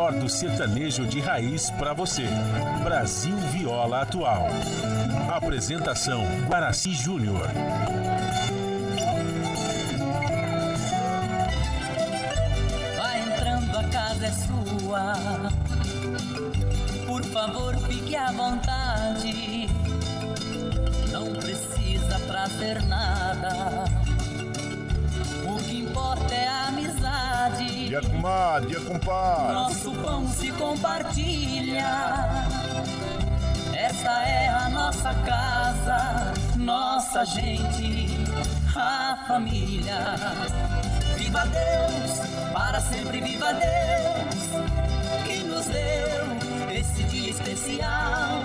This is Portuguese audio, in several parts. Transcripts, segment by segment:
melhor do sertanejo de raiz para você. Brasil Viola Atual. Apresentação Guaraci Júnior. Vai entrando, a casa é sua. Por favor, fique à vontade. Não precisa trazer nada. O que importa é a amizade. Dia comadre, dia compadre. Nosso pão se compartilha. Esta é a nossa casa, nossa gente, a família. Viva Deus, para sempre viva Deus, que nos deu esse dia especial,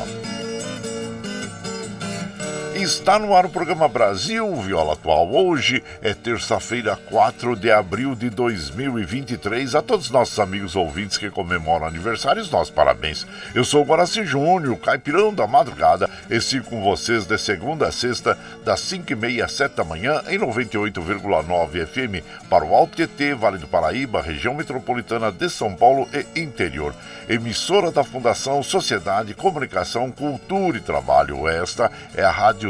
Paul. Está no ar o programa Brasil Viola Atual. Hoje é terça-feira, 4 de abril de 2023. A todos os nossos amigos ouvintes que comemoram aniversários, nossos parabéns. Eu sou o Guaraci Júnior, caipirão da madrugada, e sigo com vocês de segunda a sexta, das 5h30 às 7 da manhã, em 98,9 FM, para o Alto TT, Vale do Paraíba, região metropolitana de São Paulo e interior. Emissora da Fundação Sociedade, Comunicação, Cultura e Trabalho. Esta é a Rádio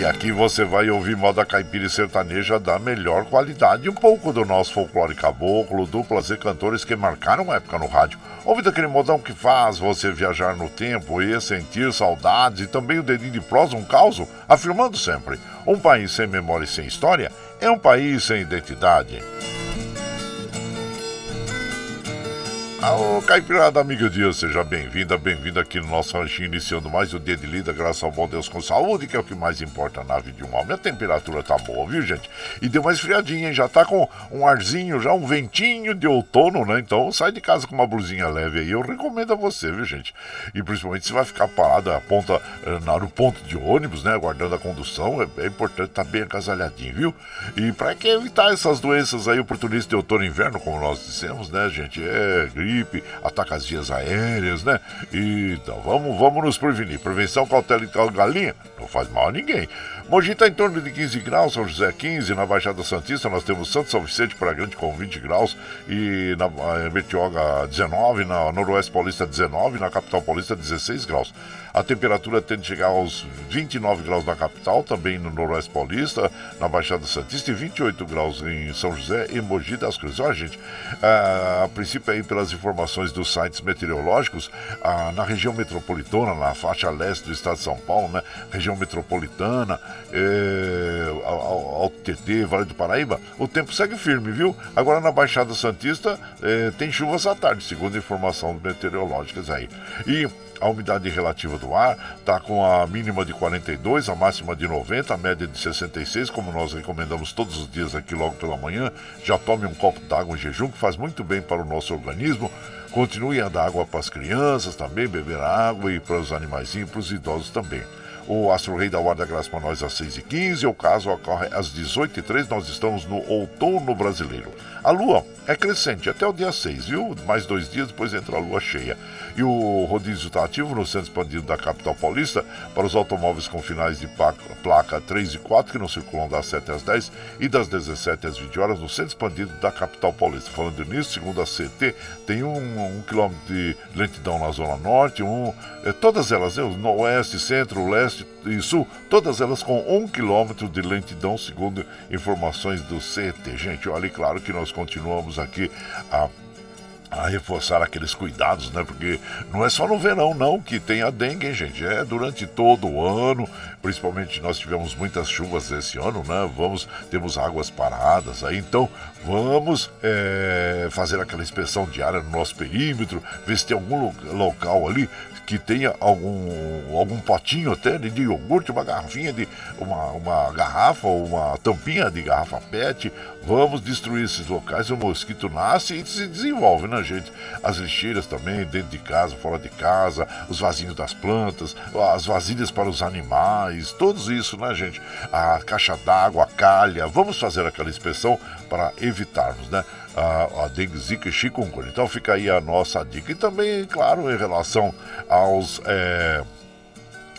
E aqui você vai ouvir moda caipira e sertaneja da melhor qualidade, um pouco do nosso folclore caboclo, duplas e cantores que marcaram época no rádio. Ouve daquele modão que faz você viajar no tempo e sentir saudades e também o dedinho de prosa, um caos, afirmando sempre: um país sem memória e sem história é um país sem identidade. Alô, Caipirada, amiga dia, seja bem-vinda, bem-vinda aqui no nosso ranchinho, iniciando mais o dia de lida, graças ao bom Deus com saúde, que é o que mais importa na vida de um homem. A temperatura tá boa, viu, gente? E deu mais friadinha, hein? Já tá com um arzinho, já um ventinho de outono, né? Então sai de casa com uma blusinha leve aí, eu recomendo a você, viu, gente? E principalmente se vai ficar parado a ponta, no ponto de ônibus, né? Aguardando a condução, é, é importante estar tá bem agasalhadinho, viu? E para que evitar essas doenças aí oportunistas de outono e inverno, como nós dissemos, né, gente? É gripe gripe, ataca as vias aéreas, né? Então vamos, vamos nos prevenir. Prevenção, cautela e galinha não faz mal a ninguém. Mogi está em torno de 15 graus, São José 15, na Baixada Santista nós temos Santo São Vicente para Grande com 20 graus e na Bertioga 19, na Noroeste Paulista 19, na Capital Paulista 16 graus. A temperatura tende a chegar aos 29 graus na capital, também no Noroeste Paulista, na Baixada Santista, e 28 graus em São José e Mogi das Cruzes. Olha, gente, a, a princípio aí pelas informações dos sites meteorológicos, ah, na região metropolitana, na faixa leste do estado de São Paulo, né? Região metropolitana, é, Alto TT, Vale do Paraíba, o tempo segue firme, viu? Agora na Baixada Santista é, tem chuvas à tarde, segundo informação meteorológicas aí. E a umidade relativa do ar está com a mínima de 42, a máxima de 90, a média de 66, como nós recomendamos todos os dias aqui logo pela manhã. Já tome um copo d'água em jejum, que faz muito bem para o nosso organismo. Continue a dar água para as crianças também, beber água e para os animaizinhos e para os idosos também. O Astro Rei da Guarda Graça para nós às 6h15. O caso ocorre às 18h03. Nós estamos no outono brasileiro. A lua é crescente até o dia 6, viu? Mais dois dias depois entra a lua cheia. E o rodízio está ativo no centro expandido da capital paulista para os automóveis com finais de placa 3 e 4 que não circulam das 7 às 10 e das 17 às 20 horas no centro expandido da capital paulista. Falando nisso, segundo a CT, tem um, um quilômetro de lentidão na zona norte, um, é, todas elas, né, no oeste, centro, leste e sul, todas elas com um quilômetro de lentidão, segundo informações do CT. Gente, olha, claro que nós continuamos aqui a a reforçar aqueles cuidados, né? Porque não é só no verão, não, que tem a dengue, hein, gente? É durante todo o ano, principalmente nós tivemos muitas chuvas esse ano, né? Vamos, temos águas paradas aí, então vamos é, fazer aquela inspeção diária no nosso perímetro, ver se tem algum local ali que tenha algum, algum potinho até de iogurte, uma garrafinha de. uma, uma garrafa ou uma tampinha de garrafa PET. Vamos destruir esses locais, o mosquito nasce e se desenvolve, né, gente? As lixeiras também, dentro de casa, fora de casa, os vasinhos das plantas, as vasilhas para os animais, tudo isso, né, gente? A caixa d'água, a calha. Vamos fazer aquela inspeção para evitarmos, né? a, a dengue, zika e chikungunya. Então fica aí a nossa dica. E também, claro, em relação aos. É,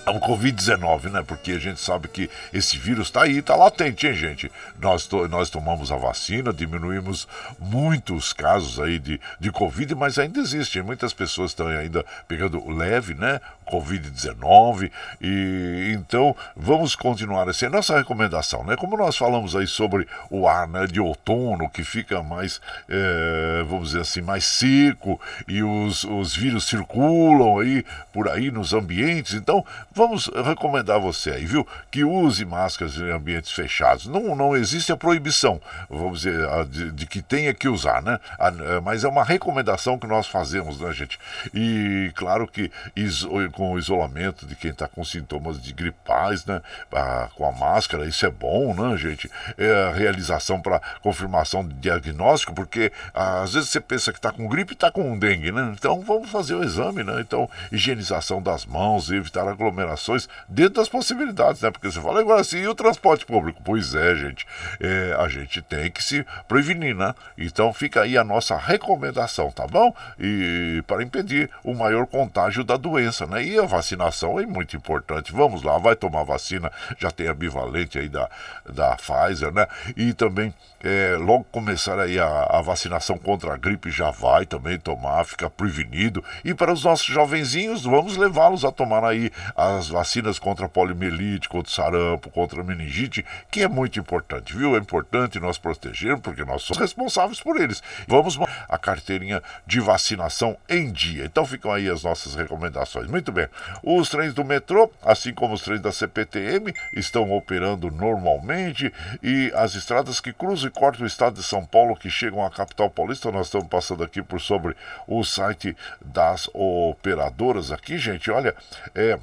ao Covid-19, né? Porque a gente sabe que esse vírus está aí, está latente, hein, gente? Nós, to nós tomamos a vacina, diminuímos muitos casos aí de, de Covid, mas ainda existem. Muitas pessoas estão ainda pegando leve, né? Covid-19. E então vamos continuar assim. Nossa recomendação, né? Como nós falamos aí sobre o ar né, de outono, que fica mais, é, vamos dizer assim, mais seco e os, os vírus circulam aí por aí nos ambientes. Então, vamos recomendar você aí, viu? Que use máscaras em ambientes fechados. Não, não existe a proibição, vamos dizer, de, de que tenha que usar, né? Mas é uma recomendação que nós fazemos, né, gente? E claro que com o isolamento de quem está com sintomas de gripais, né? Ah, com a máscara, isso é bom, né, gente? É a realização para confirmação de diagnóstico, porque ah, às vezes você pensa que está com gripe e está com dengue, né? Então vamos fazer o exame, né? Então, higienização das mãos, evitar aglomerações dentro das possibilidades, né? Porque você fala agora assim, e o transporte público? Pois é, gente, é, a gente tem que se prevenir, né? Então fica aí a nossa recomendação, tá bom? E para impedir o maior contágio da doença, né? E a vacinação é muito importante. Vamos lá, vai tomar vacina, já tem a bivalente aí da, da Pfizer, né? E também é, logo começar aí a, a, vacinação contra a gripe já vai também tomar, ficar prevenido. E para os nossos jovenzinhos, vamos levá-los a tomar aí as vacinas contra poliomielite, contra sarampo, contra meningite, que é muito importante, viu? É importante nós protegermos, porque nós somos responsáveis por eles. Vamos a carteirinha de vacinação em dia. Então ficam aí as nossas recomendações. Muito bem. Os trens do metrô, assim como os trens da CPTM, estão operando normalmente e as estradas que cruzam corta o estado de São Paulo que chegam à capital paulista. Nós estamos passando aqui por sobre o site das operadoras aqui, gente. Olha, é,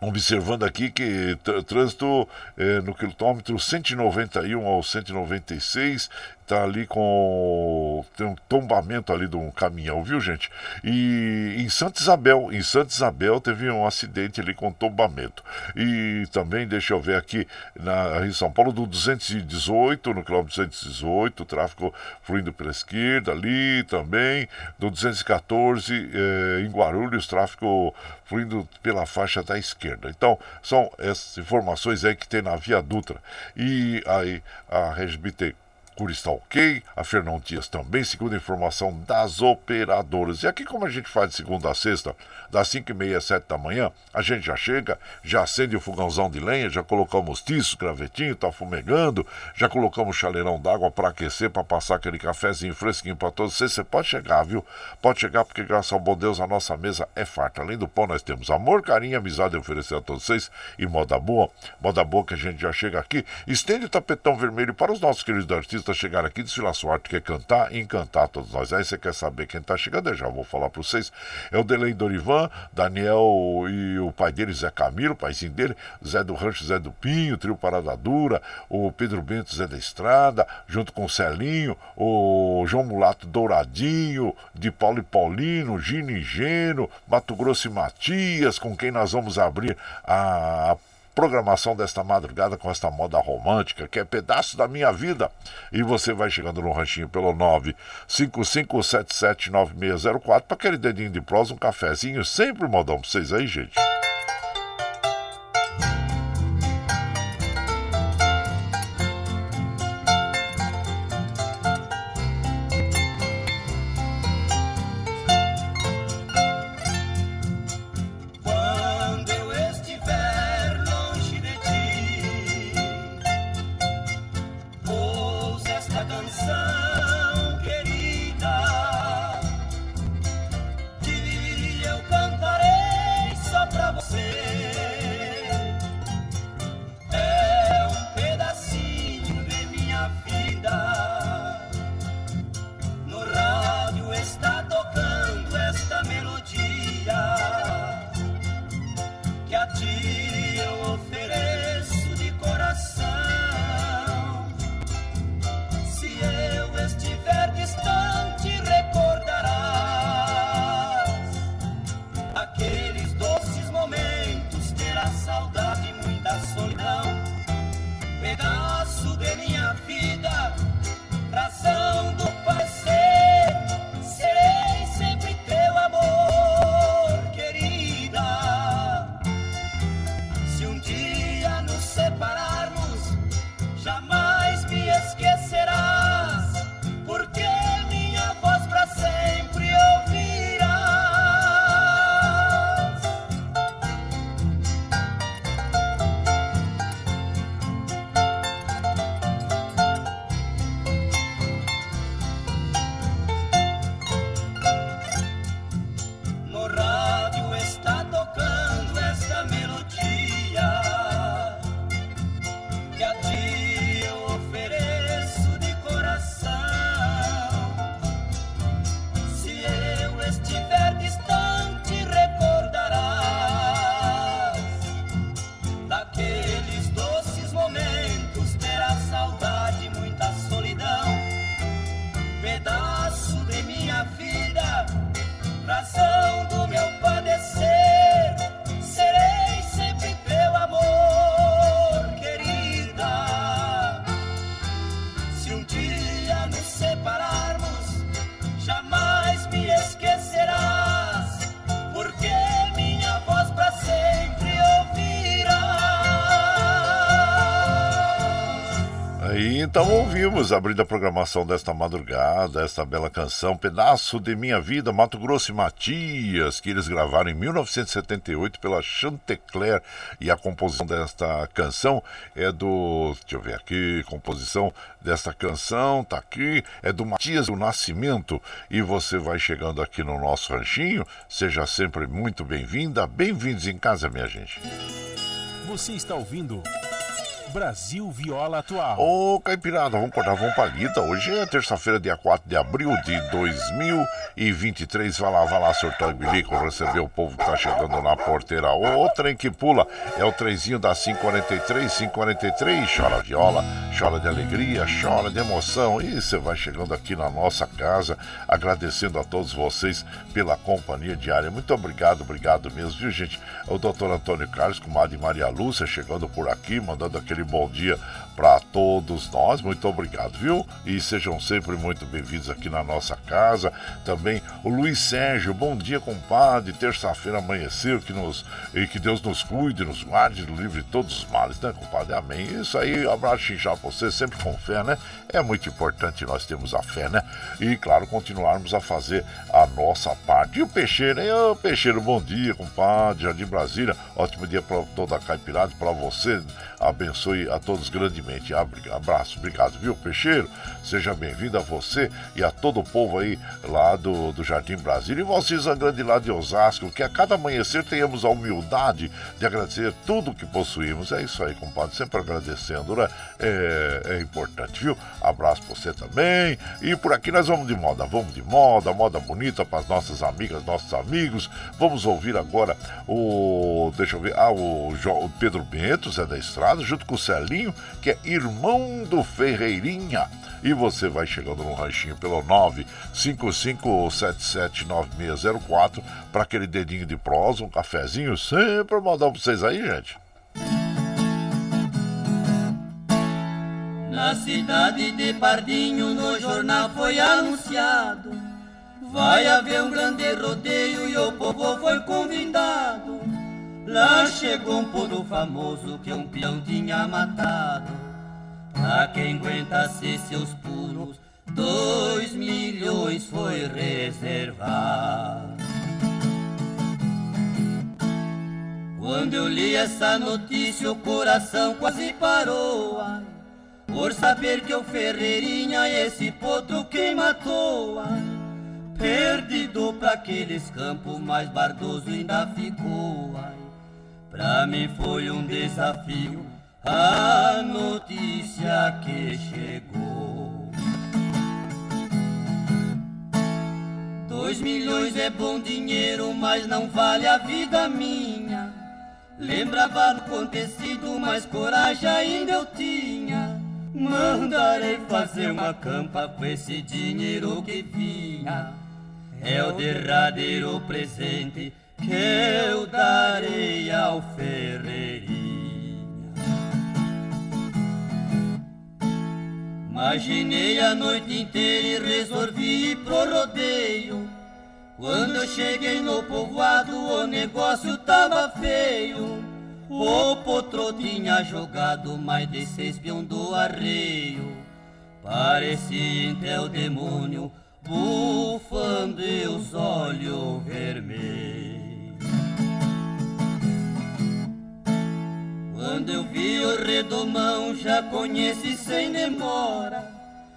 observando aqui que trânsito é, no quilômetro 191 ao 196 tá ali com tem um tombamento ali de um caminhão, viu gente? E em Santa Isabel, em Santa Isabel teve um acidente ali com tombamento. E também deixa eu ver aqui na em São Paulo do 218 no quilômetro 218, tráfego fluindo pela esquerda ali também, do 214 eh, em Guarulhos, tráfego fluindo pela faixa da esquerda. Então, são essas informações aí que tem na Via Dutra. E aí a RegBT Mercúrio está ok, a Fernão Dias também, segundo a informação das operadoras. E aqui, como a gente faz de segunda a sexta, das 5 e meia às 7 da manhã, a gente já chega, já acende o fogãozão de lenha, já colocamos tiço, gravetinho, tá fumegando, já colocamos chaleirão d'água para aquecer, para passar aquele cafezinho fresquinho para todos vocês. Você pode chegar, viu? Pode chegar, porque graças ao bom Deus a nossa mesa é farta. Além do pão, nós temos amor, carinho, amizade a oferecer a todos vocês e moda boa. Moda boa que a gente já chega aqui. Estende o tapetão vermelho para os nossos queridos artistas chegar aqui, desfilar sua arte, quer cantar e encantar todos nós. Aí você quer saber quem tá chegando? Eu já vou falar para vocês. É o Delei Dorivan, Daniel e o pai dele, Zé Camilo, o paizinho dele, Zé do Rancho, Zé do Pinho, Trio Parada Dura, o Pedro Bento, Zé da Estrada, junto com o Celinho, o João Mulato Douradinho, de Paulo e Paulino, Gino e Geno, Mato Grosso e Matias, com quem nós vamos abrir a programação desta madrugada com esta moda romântica, que é pedaço da minha vida. E você vai chegando no ranchinho pelo 955779604 para aquele dedinho de prosa, um cafezinho, sempre modão pra vocês aí, gente. Então ouvimos, abrindo a programação desta madrugada, esta bela canção, Pedaço de Minha Vida, Mato Grosso e Matias, que eles gravaram em 1978 pela Chantecler. E a composição desta canção é do. Deixa eu ver aqui, composição desta canção, tá aqui, é do Matias do Nascimento. E você vai chegando aqui no nosso ranchinho, seja sempre muito bem-vinda, bem-vindos em casa, minha gente. Você está ouvindo. Brasil Viola Atual. Ô, Caipirada, vamos cortar, vamos palhita. Hoje é terça-feira, dia 4 de abril de 2023. Vai lá, vai lá, surtar bilico, receber o povo que tá chegando na porteira. Ô, trem que pula é o trenzinho da 543, 543. Chora viola, chora de alegria, chora de emoção. E você vai chegando aqui na nossa casa, agradecendo a todos vocês pela companhia diária. Muito obrigado, obrigado mesmo, viu, gente? O doutor Antônio Carlos, com a Maria Lúcia, chegando por aqui, mandando aquele bom dia para todos nós. Muito obrigado, viu? E sejam sempre muito bem-vindos aqui na nossa casa. Também o Luiz Sérgio, bom dia, compadre. Terça-feira amanheceu, que nos e que Deus nos cuide, nos guarde, nos livre de todos os males, né, compadre? Amém. Isso aí, abraço já pra você, sempre com fé, né? É muito importante nós termos a fé, né? E, claro, continuarmos a fazer a nossa parte. E o Peixeiro, hein? Ô, Peixeiro, bom dia, compadre. Jardim Brasília, ótimo dia para toda a caipirada, para você. Abençoe a todos grandemente. Abraço, obrigado, viu, Peixeiro? Seja bem-vindo a você e a todo o povo aí lá do, do Jardim Brasília. E vocês, a grande lá de Osasco, que a cada amanhecer tenhamos a humildade de agradecer tudo que possuímos. É isso aí, compadre, sempre agradecendo, né? É, é importante, viu? Abraço pra você também. E por aqui nós vamos de moda, vamos de moda, moda bonita para as nossas amigas, nossos amigos. Vamos ouvir agora o. Deixa eu ver. Ah, o, o Pedro Bento, Zé da Estrada, junto com o Celinho, que é irmão do Ferreirinha. E você vai chegando no ranchinho pelo 955779604 para aquele dedinho de prosa, um cafezinho, sempre mandar para vocês aí, gente. Na cidade de Pardinho, no jornal foi anunciado. Vai haver um grande rodeio e o povo foi convidado. Lá chegou um povo famoso que um peão tinha matado. Pra quem aguentasse seus pulos, dois milhões foi reservado. Quando eu li essa notícia, o coração quase parou. Por saber que o Ferreirinha esse potro quem matou Perdido pra aqueles campos, mais bardoso ainda ficou. Pra mim foi um desafio a notícia que chegou Dois milhões é bom dinheiro, mas não vale a vida minha Lembrava do acontecido, mas coragem ainda eu tinha Mandarei fazer uma campa com esse dinheiro que vinha. É o derradeiro presente que eu darei ao Ferreirinha. Imaginei a noite inteira e resolvi ir pro rodeio. Quando eu cheguei no povoado, o negócio tava feio. O potro tinha jogado mais de seis peão do arreio. Parecia até o demônio bufando e os olhos vermelhos. Quando eu vi o redomão, já conheci sem demora.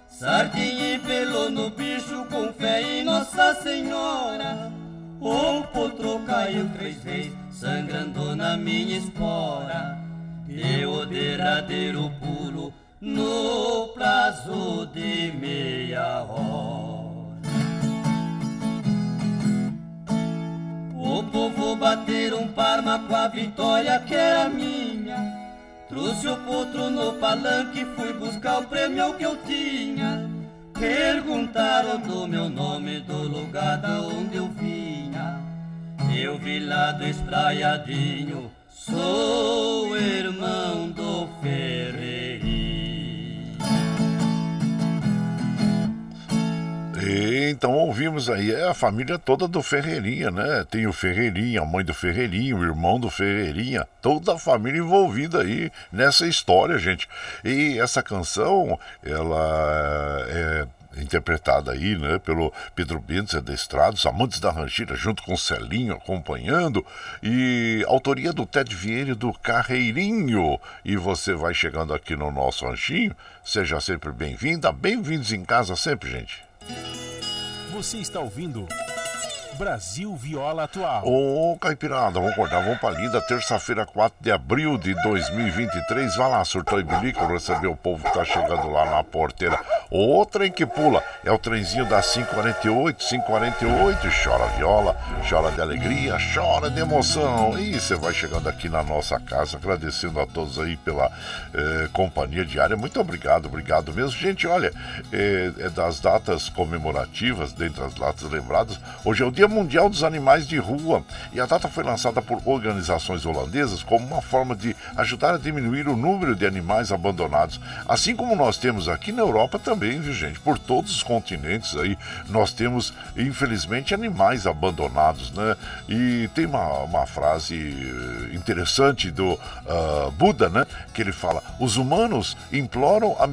Sardinha e pelo no bicho com fé em Nossa Senhora. O potro caiu três vezes sangrando na minha espora. Deu o derradeiro pulo no prazo de meia hora. O povo bater um parma com a vitória que era minha. Trouxe o potro no palanque, fui buscar o prêmio que eu tinha. Perguntaram do meu nome, do lugar da onde eu vinha. Eu vi lá do espraiadinho, sou irmão do Então ouvimos aí, é a família toda do Ferreirinha, né? Tem o Ferreirinha, a mãe do Ferreirinha, o irmão do Ferreirinha, toda a família envolvida aí nessa história, gente. E essa canção, ela é interpretada aí, né, pelo Pedro Bentes da Estrada, os Amantes da Rancheira, junto com Celinho acompanhando, e autoria do Ted Vieira do Carreirinho. E você vai chegando aqui no nosso ranchinho, seja sempre bem-vinda, bem-vindos em casa sempre, gente. Você está ouvindo Brasil Viola Atual. Ô, Caipirada, vamos acordar, vamos pra linda. Terça-feira, 4 de abril de 2023. Vai lá, surtou e bilico, receber o povo que tá chegando lá na porteira. O trem que pula é o trenzinho da 548, 548. Chora viola, chora de alegria, chora de emoção. E você vai chegando aqui na nossa casa, agradecendo a todos aí pela eh, companhia diária. Muito obrigado, obrigado mesmo. Gente, olha, é, é das datas comemorativas, dentre as datas lembradas, hoje é o Dia Mundial dos Animais de Rua e a data foi lançada por organizações holandesas como uma forma de ajudar a diminuir o número de animais abandonados. Assim como nós temos aqui na Europa também, viu gente? Por todos os continentes aí nós temos, infelizmente, animais abandonados, né? E tem uma, uma frase eh, interessante do uh, Buda, né? Que ele fala: os humanos imploram a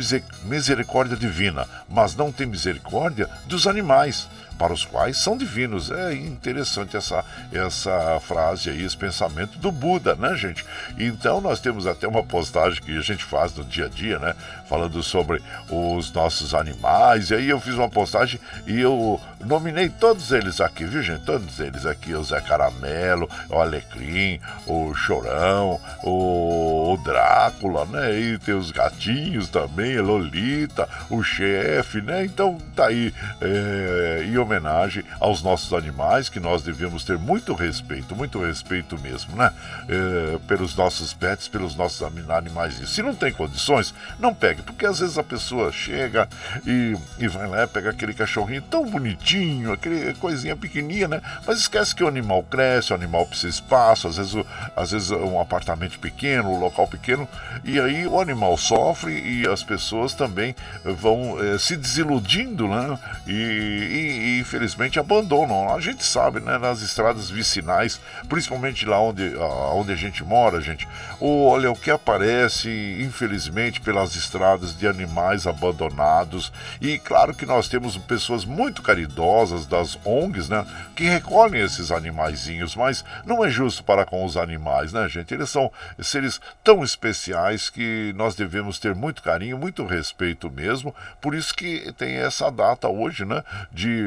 misericórdia divina, mas não têm misericórdia dos animais para os quais são divinos. É interessante essa, essa frase aí, esse pensamento do Buda, né, gente? Então nós temos até uma postagem que a gente faz no dia a dia, né? Falando sobre os nossos animais. E aí eu fiz uma postagem e eu nominei todos eles aqui, viu, gente? Todos eles aqui: o Zé Caramelo, o Alecrim, o Chorão, o, o Drácula, né? E tem os gatinhos também, a Lolita, o chefe, né? Então tá aí. É, homenagem aos nossos animais, que nós devemos ter muito respeito, muito respeito mesmo, né? É, pelos nossos pets, pelos nossos animais. Se não tem condições, não pegue, porque às vezes a pessoa chega e, e vai lá, pega aquele cachorrinho tão bonitinho, aquele coisinha pequenininha, né? Mas esquece que o animal cresce, o animal precisa de espaço, às vezes, às vezes um apartamento pequeno, um local pequeno, e aí o animal sofre e as pessoas também vão é, se desiludindo, né? e, e, infelizmente abandonam. A gente sabe, né, nas estradas vicinais, principalmente lá onde, onde a gente mora, gente, olha o que aparece, infelizmente, pelas estradas de animais abandonados. E claro que nós temos pessoas muito caridosas das ONGs, né, que recolhem esses animaizinhos, mas não é justo para com os animais, né, gente? Eles são seres tão especiais que nós devemos ter muito carinho, muito respeito mesmo. Por isso que tem essa data hoje, né, de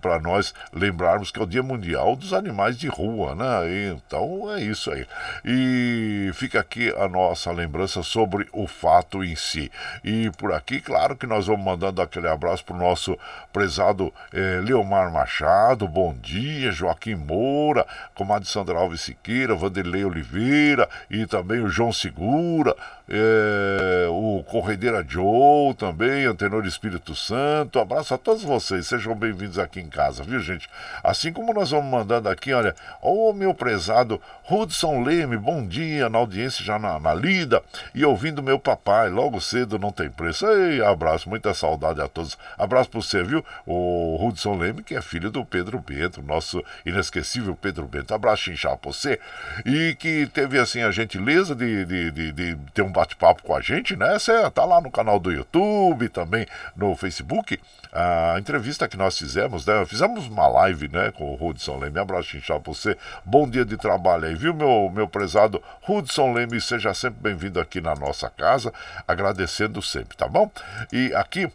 para nós lembrarmos que é o Dia Mundial dos Animais de Rua, né? Então é isso aí. E fica aqui a nossa lembrança sobre o fato em si. E por aqui, claro que nós vamos mandando aquele abraço para o nosso prezado eh, Leomar Machado, bom dia, Joaquim Moura, comadre Sandra Alves Siqueira, Vanderlei Oliveira e também o João Segura, é, o Corredeira Joe também, Antenor Espírito Santo. Abraço a todos vocês, sejam bem-vindos aqui em casa, viu, gente? Assim como nós vamos mandando aqui, olha, o meu prezado Hudson Leme, bom dia, na audiência já na, na lida e ouvindo meu papai, logo cedo não tem preço. Ei, abraço, muita saudade a todos. Abraço para você, viu? O Hudson Leme, que é filho do Pedro Bento, nosso inesquecível Pedro Bento. Abraço, chinchar pra você. E que teve, assim, a gentileza de, de, de, de ter um bate-papo com a gente, né? Você tá lá no canal do YouTube, também no Facebook. A entrevista que nós fizemos, né? Fizemos uma live, né, com o Hudson Leme. Abraço inchado pra você. Bom dia de trabalho aí, viu, meu, meu prezado Hudson Leme? Seja sempre bem-vindo aqui na nossa casa. Agradecendo sempre, tá bom? E aqui.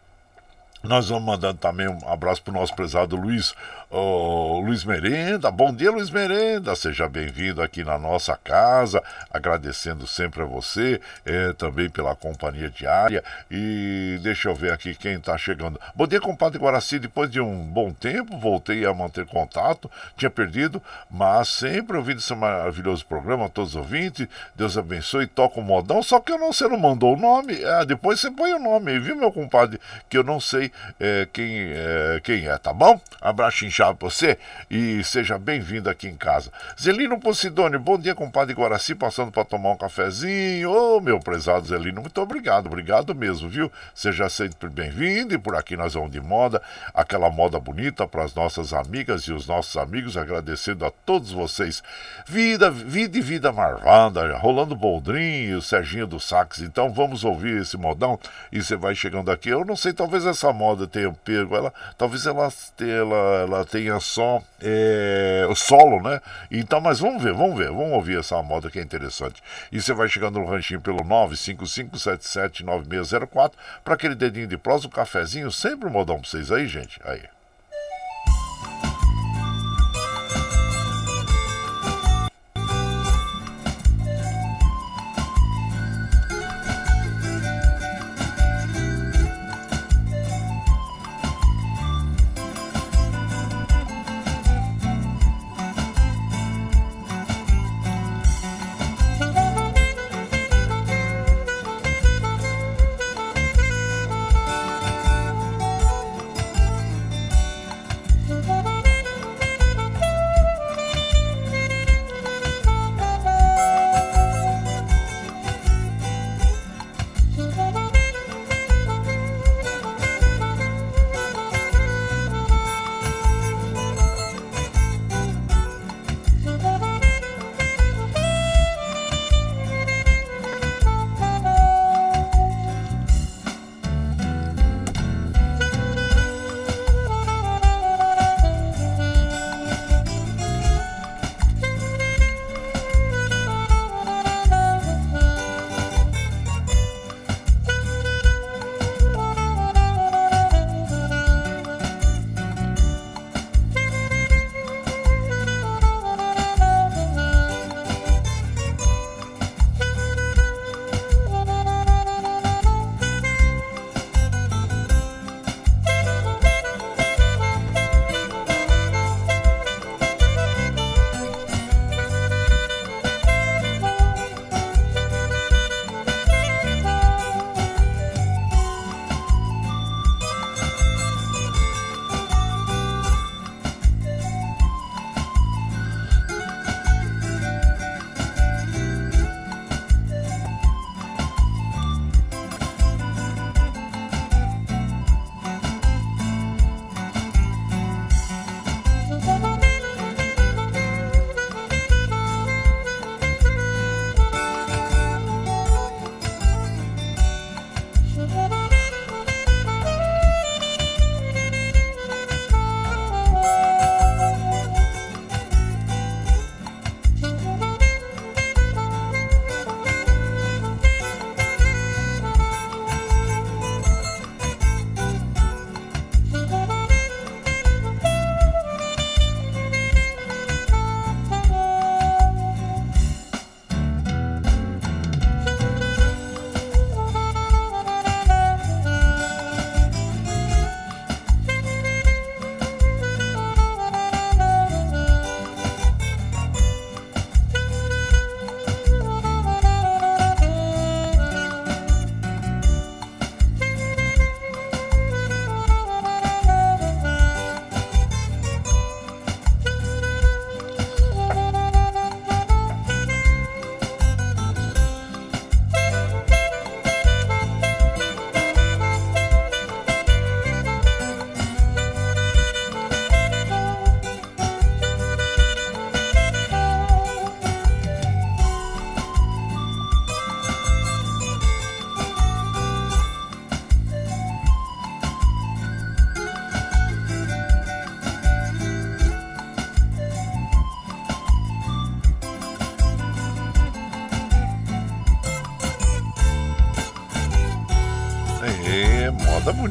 Nós vamos mandando também um abraço para o nosso prezado Luiz Ô, Luiz Merenda, bom dia Luiz Merenda, seja bem-vindo aqui na nossa casa, agradecendo sempre a você, é, também pela companhia diária. E deixa eu ver aqui quem está chegando. Bom dia, compadre Guaraci, depois de um bom tempo voltei a manter contato, tinha perdido, mas sempre ouvindo esse maravilhoso programa, todos os ouvintes, Deus abençoe, toca o modão, só que eu não, você não mandou o nome, é, depois você põe o nome viu meu compadre, que eu não sei é, quem, é, quem é, tá bom? Abraço já você e seja bem-vindo aqui em casa. Zelino Posidônio, bom dia, compadre Guaraci, passando para tomar um cafezinho. Ô, oh, meu prezado Zelino, muito obrigado, obrigado mesmo, viu? Seja sempre bem-vindo e por aqui nós vamos de moda, aquela moda bonita para as nossas amigas e os nossos amigos, agradecendo a todos vocês. Vida, vida e vida marvada, rolando boldrinho, Serginho do Sax. Então vamos ouvir esse modão e você vai chegando aqui. Eu não sei, talvez essa moda tenha pego ela, talvez ela, ela, ela tenha só é, o solo, né? Então, mas vamos ver, vamos ver, vamos ouvir essa moda que é interessante. E você vai chegando no ranchinho pelo 955779604 para aquele dedinho de prosa, um cafezinho, sempre um modão para vocês aí, gente. Aí.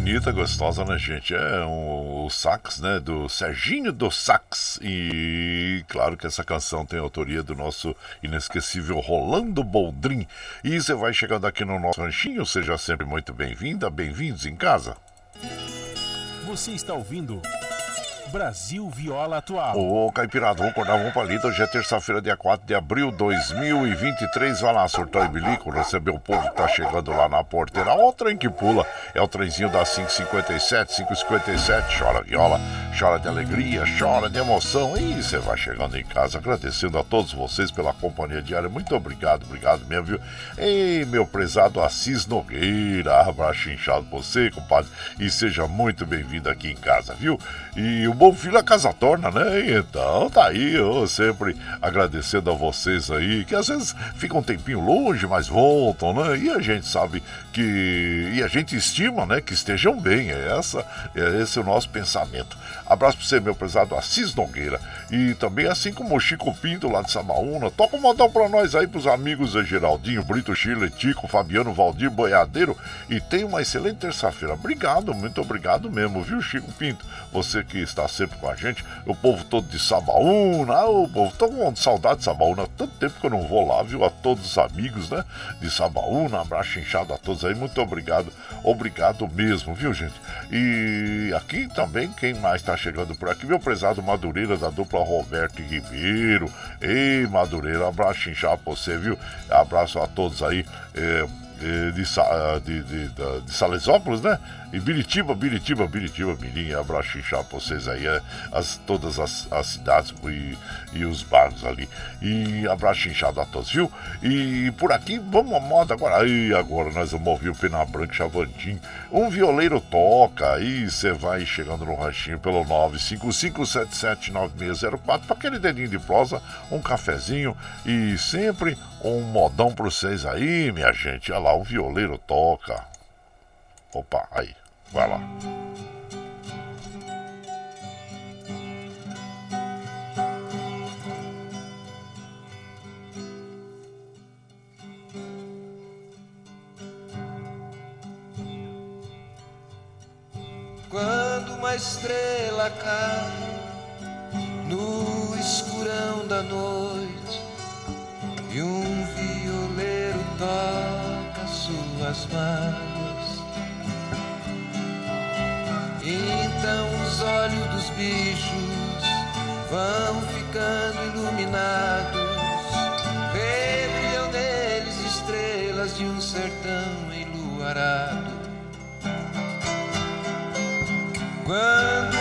Bonita, gostosa, né, gente? É um, o sax, né, do Serginho do Sax. E claro que essa canção tem autoria do nosso inesquecível Rolando Boldrin. E você vai chegando aqui no nosso ranchinho, seja sempre muito bem-vinda, bem-vindos em casa. Você está ouvindo Brasil Viola Atual. Ô, Caipirada, vamos acordar, vamos pra lida. Hoje é terça-feira, dia 4 de abril de 2023. Vai lá, surtão e bilico, receber o povo que tá chegando lá na porteira. Ó, o trem que pula. É o trenzinho da 557, 557. Chora viola, chora de alegria, chora de emoção. E você vai chegando em casa, agradecendo a todos vocês pela companhia diária. Muito obrigado, obrigado mesmo, viu? Ei, meu prezado Assis Nogueira, abraço inchado pra você, compadre. E seja muito bem-vindo aqui em casa, viu? E o bom filho a casa torna, né? Então tá aí, eu sempre agradecendo a vocês aí, que às vezes ficam um tempinho longe, mas voltam, né? E a gente sabe que. E a gente estima, né? Que estejam bem. É, essa, é esse o nosso pensamento. Abraço pra você, meu prezado Assis Nogueira. E também, assim como o Chico Pinto lá de Samaúna, toca um modão pra nós aí, pros amigos Geraldinho, Brito Chile, Tico, Fabiano, Valdir, Boiadeiro. E tenha uma excelente terça-feira. Obrigado, muito obrigado mesmo, viu, Chico Pinto? Você que está sempre com a gente, o povo todo de Sabaúna, o povo, tô com saudade de Sabaúna, tanto tempo que eu não vou lá, viu? A todos os amigos, né? De Sabaúna, abraço inchado a todos aí, muito obrigado, obrigado mesmo, viu, gente? E aqui também, quem mais está chegando por aqui, meu prezado Madureira da dupla Roberto e Ribeiro. Ei, Madureira, abraço inchado pra você, viu? Abraço a todos aí. É, de, de, de, de, Salesópolis, né? E Biritiba, Biritiba, Biritiba, Mirim, abraço inchado pra vocês aí, é, as, todas as, as cidades e, e, os bairros ali. E abraço inchado a todos, viu? E por aqui, vamos à moda agora. Aí agora nós vamos ouvir o Pena Branca Chavantim. Um violeiro toca, aí você vai chegando no ranchinho pelo 955779604 para aquele dedinho de prosa, um cafezinho e sempre um modão pra vocês aí, minha gente. Olha lá, o violeiro toca. Opa, aí, vai lá. Quando uma estrela cai no escurão da noite e um violeiro toca suas mágoas. Então os olhos dos bichos vão ficando iluminados, brilham neles estrelas de um sertão enluarado. Quando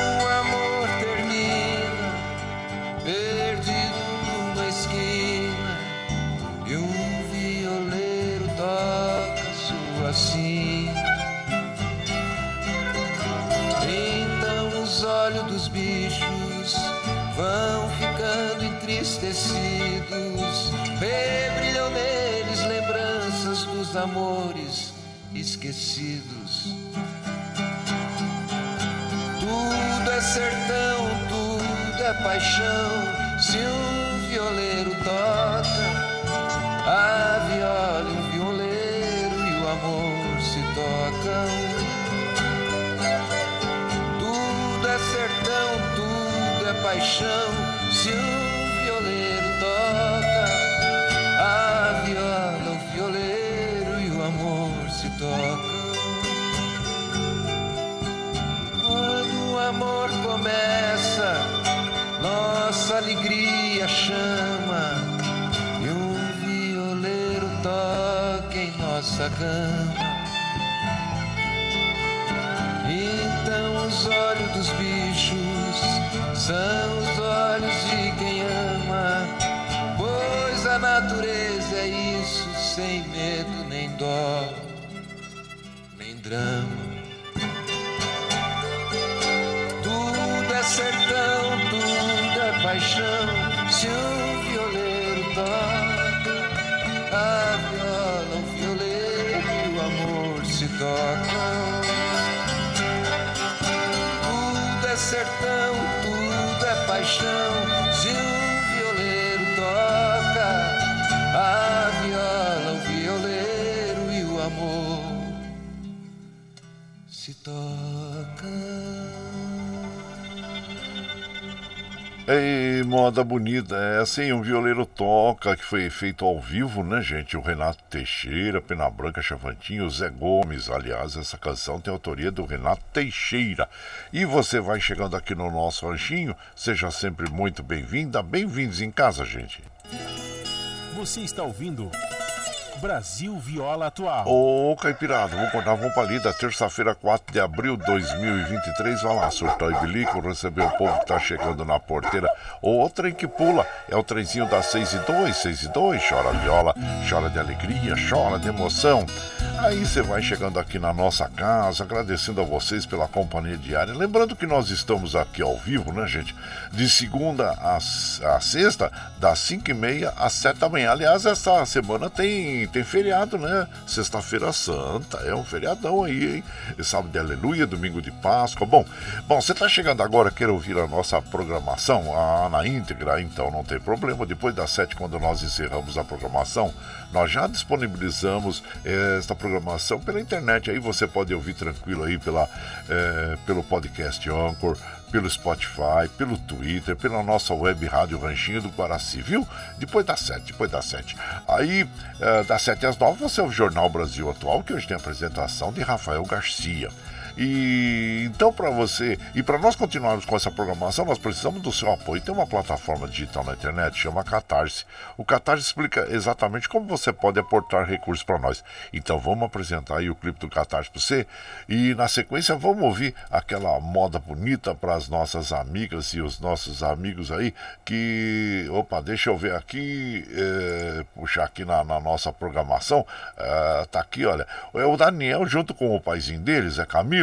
vão ficando entristecidos, brilham neles lembranças dos amores esquecidos. Tudo é sertão, tudo é paixão. Se um violeiro toca, a viola o violeiro e o amor se tocam. Paixão. Se um violeiro toca, a viola, o violeiro e o amor se tocam. Quando o amor começa, nossa alegria chama e um violeiro toca em nossa cama. Então os olhos dos bichos são os olhos de quem ama, pois a natureza é isso, sem medo nem dó, nem drama. toca. Ei, moda bonita, é assim, um violeiro toca, que foi feito ao vivo, né, gente? O Renato Teixeira, Pena Branca Chavantinho, Zé Gomes, aliás, essa canção tem autoria do Renato Teixeira. E você vai chegando aqui no nosso ranchinho, seja sempre muito bem-vinda, bem-vindos em casa, gente. Você está ouvindo... Brasil Viola Atual. Ô, Caipirada, vamos acordar, vamos pra lida. Terça-feira, 4 de abril de 2023. Vai lá, surtar e bilico, receber o povo que tá chegando na porteira. O trem que pula é o trenzinho das 6 e 2, 6 e 2. Chora viola, chora de alegria, chora de emoção. Aí você vai chegando aqui na nossa casa, agradecendo a vocês pela companhia diária. Lembrando que nós estamos aqui ao vivo, né, gente? De segunda a, a sexta, das 5 e meia às 7 da manhã. Aliás, essa semana tem tem feriado, né? Sexta-feira Santa, é um feriadão aí, hein? Sábado de Aleluia, domingo de Páscoa. Bom, bom, você tá chegando agora, quer ouvir a nossa programação a, na íntegra, então não tem problema. Depois das sete, quando nós encerramos a programação, nós já disponibilizamos eh, esta programação pela internet. Aí você pode ouvir tranquilo aí pela, eh, pelo podcast Anchor, pelo Spotify, pelo Twitter, pela nossa web rádio Ranchinho do Guaraci, viu? Depois das sete, depois das sete. Aí, eh, das sete às nove, você é o Jornal Brasil Atual, que hoje tem a apresentação de Rafael Garcia. E então para você e para nós continuarmos com essa programação, nós precisamos do seu apoio. Tem uma plataforma digital na internet chama Catarse. O Catarse explica exatamente como você pode aportar recursos para nós. Então vamos apresentar aí o clipe do Catarse para você e na sequência vamos ouvir aquela moda bonita para as nossas amigas e os nossos amigos aí que, opa, deixa eu ver aqui, é, puxar aqui na, na nossa programação, é, tá aqui, olha, é o Daniel junto com o paizinho deles, é Camilo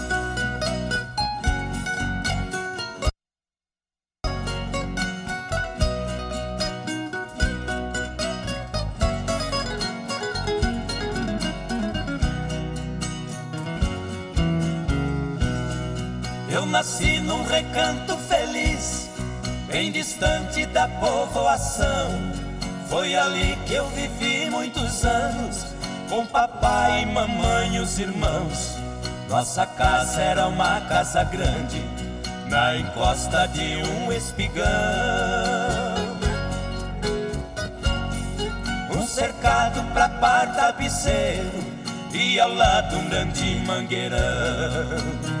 Nasci num recanto feliz, bem distante da povoação. Foi ali que eu vivi muitos anos, com papai mamãe e os irmãos. Nossa casa era uma casa grande, na encosta de um espigão. Um cercado pra par tapeceiro e ao lado um grande mangueirão.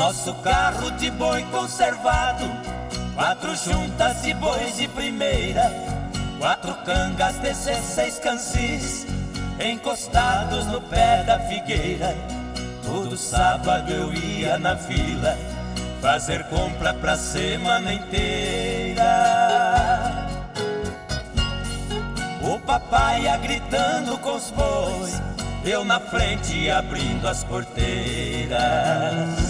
Nosso carro de boi conservado, quatro juntas de bois de primeira, quatro cangas, dezesseis cansis, encostados no pé da figueira. Todo sábado eu ia na vila, fazer compra pra semana inteira. O papai ia gritando com os bois, eu na frente abrindo as porteiras.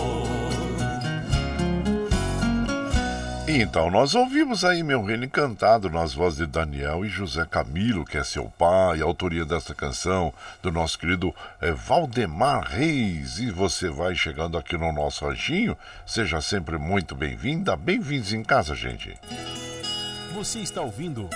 Então, nós ouvimos aí Meu Reino Encantado nas vozes de Daniel e José Camilo, que é seu pai, a autoria dessa canção do nosso querido é, Valdemar Reis. E você vai chegando aqui no nosso ranchinho, seja sempre muito bem-vinda, bem-vindos em casa, gente. Você está ouvindo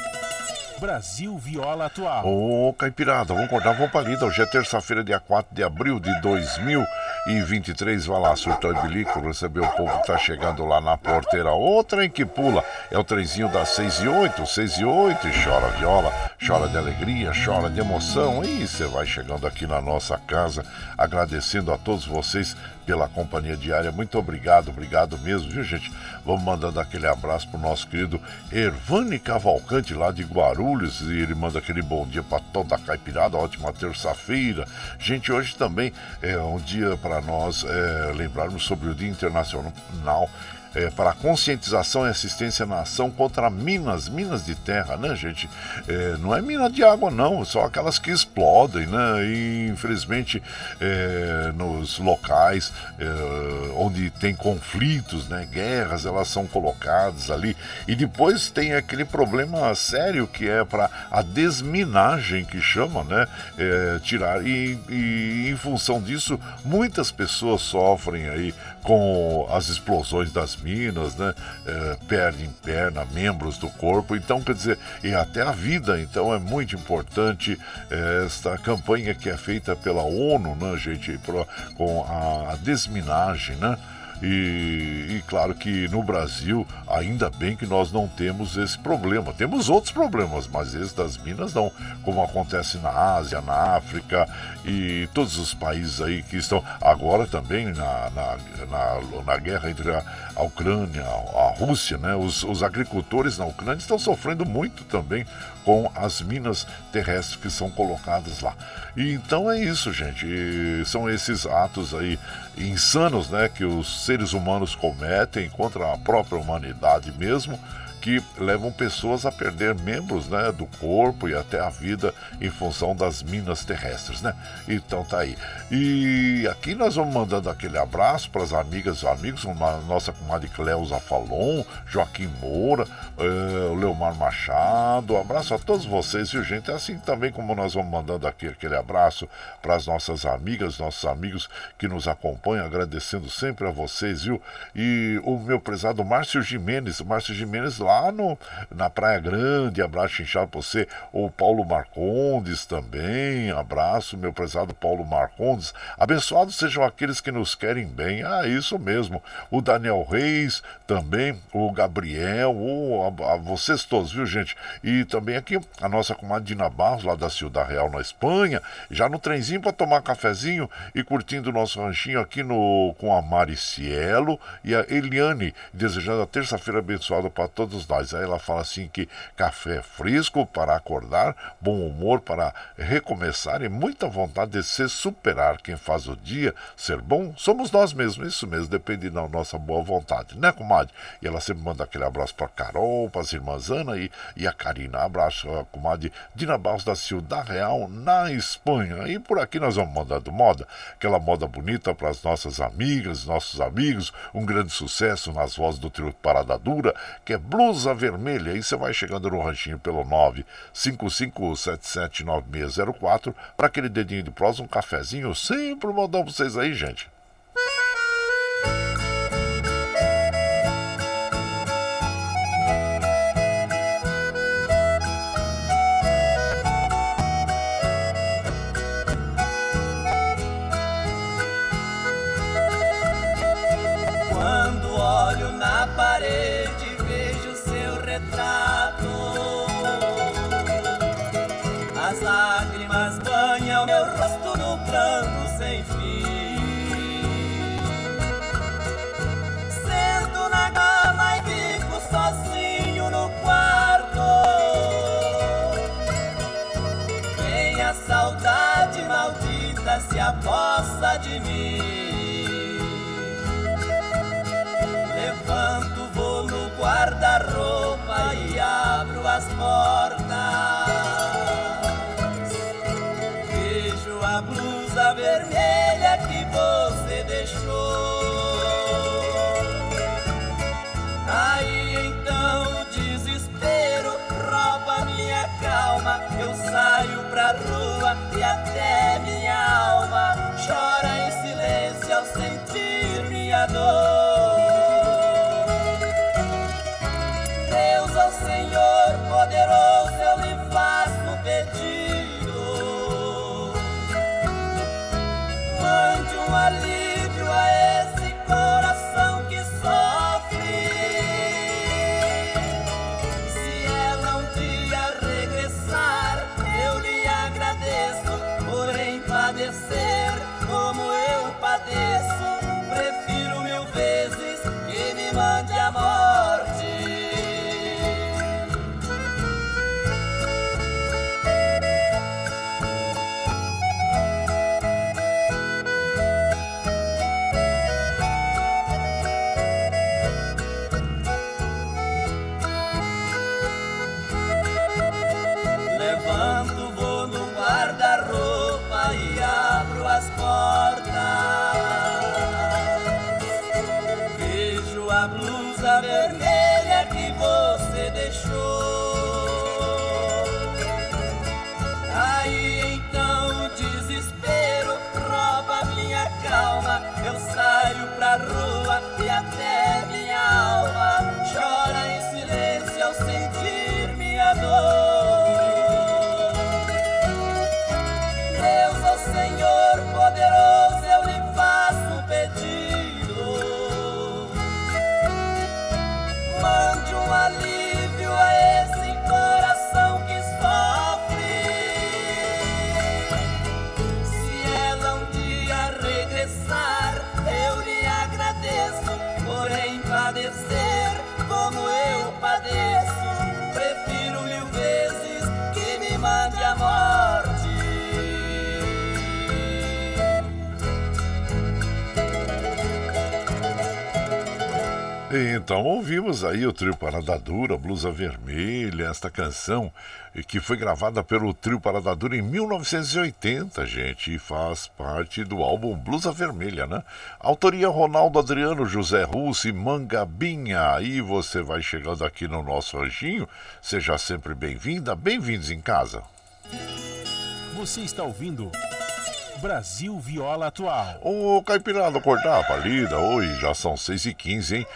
Brasil Viola Atual. Ô, Caipirada, vamos acordar, vamos pra lida. Hoje é terça-feira, dia 4 de abril de 2023. Vai lá, surtou e bilico, receber o povo que tá chegando lá na porteira. Outra em que pula é o trenzinho das 6 e 8, 6 e 8. E chora viola, chora de alegria, chora de emoção. E você vai chegando aqui na nossa casa, agradecendo a todos vocês pela companhia diária. Muito obrigado, obrigado mesmo, viu, gente? Vamos mandando aquele abraço pro nosso querido Ervani Cavalcante, lá de Guarulhos. E ele manda aquele bom dia para toda a caipirada. Ótima terça-feira. Gente, hoje também é um dia para nós é, lembrarmos sobre o Dia Internacional é, para conscientização e assistência na ação contra minas, minas de terra, né, gente? É, não é mina de água, não, são aquelas que explodem, né? E infelizmente é, nos locais é, onde tem conflitos, né, guerras, elas são colocadas ali. E depois tem aquele problema sério que é para a desminagem que chama, né? É, tirar e, e em função disso muitas pessoas sofrem aí com as explosões das minas, né? É, perdem perna, membros do corpo, então quer dizer, e até a vida, então é muito importante é, esta campanha que é feita pela ONU, né, gente, pro, com a, a desminagem, né? E, e, claro que no Brasil, ainda bem que nós não temos esse problema. Temos outros problemas, mas esse das minas não, como acontece na Ásia, na África e todos os países aí que estão agora também na, na, na, na guerra entre a, a, Ucrânia, a Rússia, né? Os, os agricultores na Ucrânia estão sofrendo muito também com as minas terrestres que são colocadas lá. E então é isso, gente. E são esses atos aí insanos, né, que os seres humanos cometem contra a própria humanidade mesmo que levam pessoas a perder membros né, do corpo e até a vida em função das minas terrestres, né? Então tá aí. E aqui nós vamos mandando aquele abraço para as amigas e amigos, a nossa comadre Cleusa Falon, Joaquim Moura, o Leomar Machado, um abraço a todos vocês, viu gente? É assim também como nós vamos mandando aqui aquele abraço para as nossas amigas, nossos amigos que nos acompanham, agradecendo sempre a vocês, viu? E o meu prezado Márcio Jimenez, Márcio Jimenez lá lá no, na Praia Grande. Abraço inchado para você. O Paulo Marcondes também. Abraço, meu prezado Paulo Marcondes. Abençoados sejam aqueles que nos querem bem. Ah, isso mesmo. O Daniel Reis também. O Gabriel. O, a, a vocês todos, viu, gente? E também aqui a nossa comadre Dina Barros, lá da Ciudad Real, na Espanha. Já no trenzinho para tomar cafezinho e curtindo o nosso ranchinho aqui no, com a Maricielo e a Eliane. Desejando a terça-feira abençoada para todos nós. Aí ela fala assim que café fresco para acordar, bom humor para recomeçar e muita vontade de se superar. Quem faz o dia ser bom somos nós mesmos. Isso mesmo, depende da nossa boa vontade, né, comadre? E ela sempre manda aquele abraço para Carol, para as irmãs Ana e, e a Karina. Abraço, a comadre Dina Barros da Ciudad Real, na Espanha. E por aqui nós vamos mandando moda, aquela moda bonita para as nossas amigas, nossos amigos. Um grande sucesso nas vozes do trio Parada Dura, que é Blues Blusa Vermelha. Aí você vai chegando no ranchinho pelo 955779604 para aquele dedinho de prosa, um cafezinho. Sempre mandando pra vocês aí, gente. Ouvimos aí o trio Parada Dura, Blusa Vermelha, esta canção que foi gravada pelo trio Parada Dura em 1980, gente, e faz parte do álbum Blusa Vermelha, né? Autoria Ronaldo Adriano, José Russo e Mangabinha. Aí você vai chegando aqui no nosso anjinho, seja sempre bem-vinda, bem-vindos em casa. Você está ouvindo Brasil Viola Atual. Ô, Caipirada, acordar a palida, hoje já são 6h15, hein?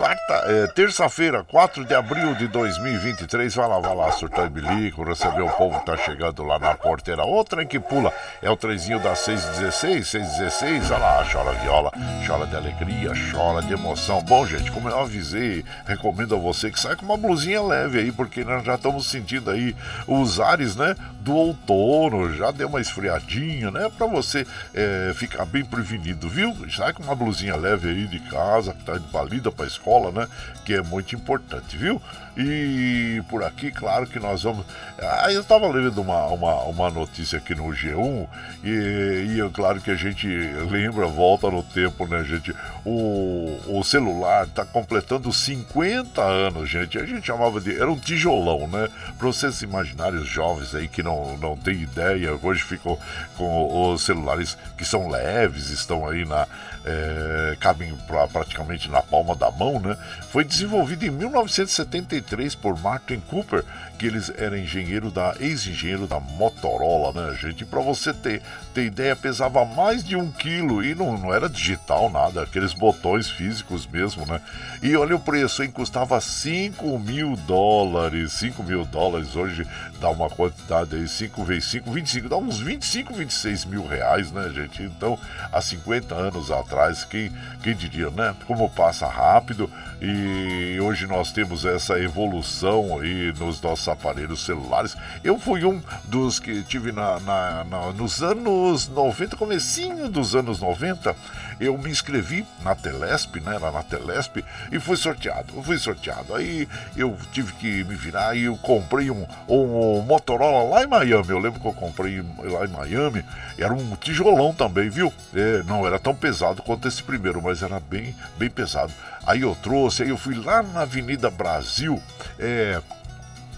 Quarta, é, terça-feira, 4 de abril de 2023, vai lá, vai lá, surtar bilico, receber o povo que tá chegando lá na porteira. Outra que pula é o trezinho das 6h16, 6h16, olha lá, chora viola, chora de alegria, chora de emoção. Bom, gente, como eu avisei, recomendo a você que saia com uma blusinha leve aí, porque nós já estamos sentindo aí os ares, né, do outono, já deu uma esfriadinha, né, pra você é, ficar bem prevenido, viu? Sai com uma blusinha leve aí de casa, que tá de palida pra escola né? Que é muito importante, viu? E por aqui, claro que nós vamos. Ah, eu estava lendo uma, uma, uma notícia aqui no G1 e, e é claro que a gente lembra, volta no tempo, né, gente? O, o celular está completando 50 anos, gente. A gente chamava de. Era um tijolão, né? Para vocês imaginarem os jovens aí que não, não têm ideia, hoje ficam com os celulares que são leves, estão aí na. É, cabem pra, praticamente na palma da mão né? Foi desenvolvido em 1973 por Martin Cooper, que eles era engenheiro da ex-engenheiro da Motorola, né, gente? Para você ter, ter ideia, pesava mais de um quilo e não, não era digital nada, aqueles botões físicos mesmo, né? E olha o preço, hein? Custava 5 mil dólares. 5 mil dólares hoje dá uma quantidade aí, 5 vezes 5, 25, dá uns 25, 26 mil reais, né, gente? Então, há 50 anos atrás, quem, quem diria, né? Como passa rápido e hoje nós temos essa evolução aí nos nossos aparelhos celulares. Eu fui um dos que tive na, na, na, nos anos 90, comecinho dos anos 90, eu me inscrevi na Telesp, né, lá na Telesp, e fui sorteado. Fui sorteado. Aí eu tive que me virar e eu comprei um, um Motorola lá em Miami. Eu lembro que eu comprei lá em Miami. Era um tijolão também, viu? É, não era tão pesado quanto esse primeiro, mas era bem, bem pesado. Aí eu trouxe, aí eu fui lá na Avenida Brasil, é,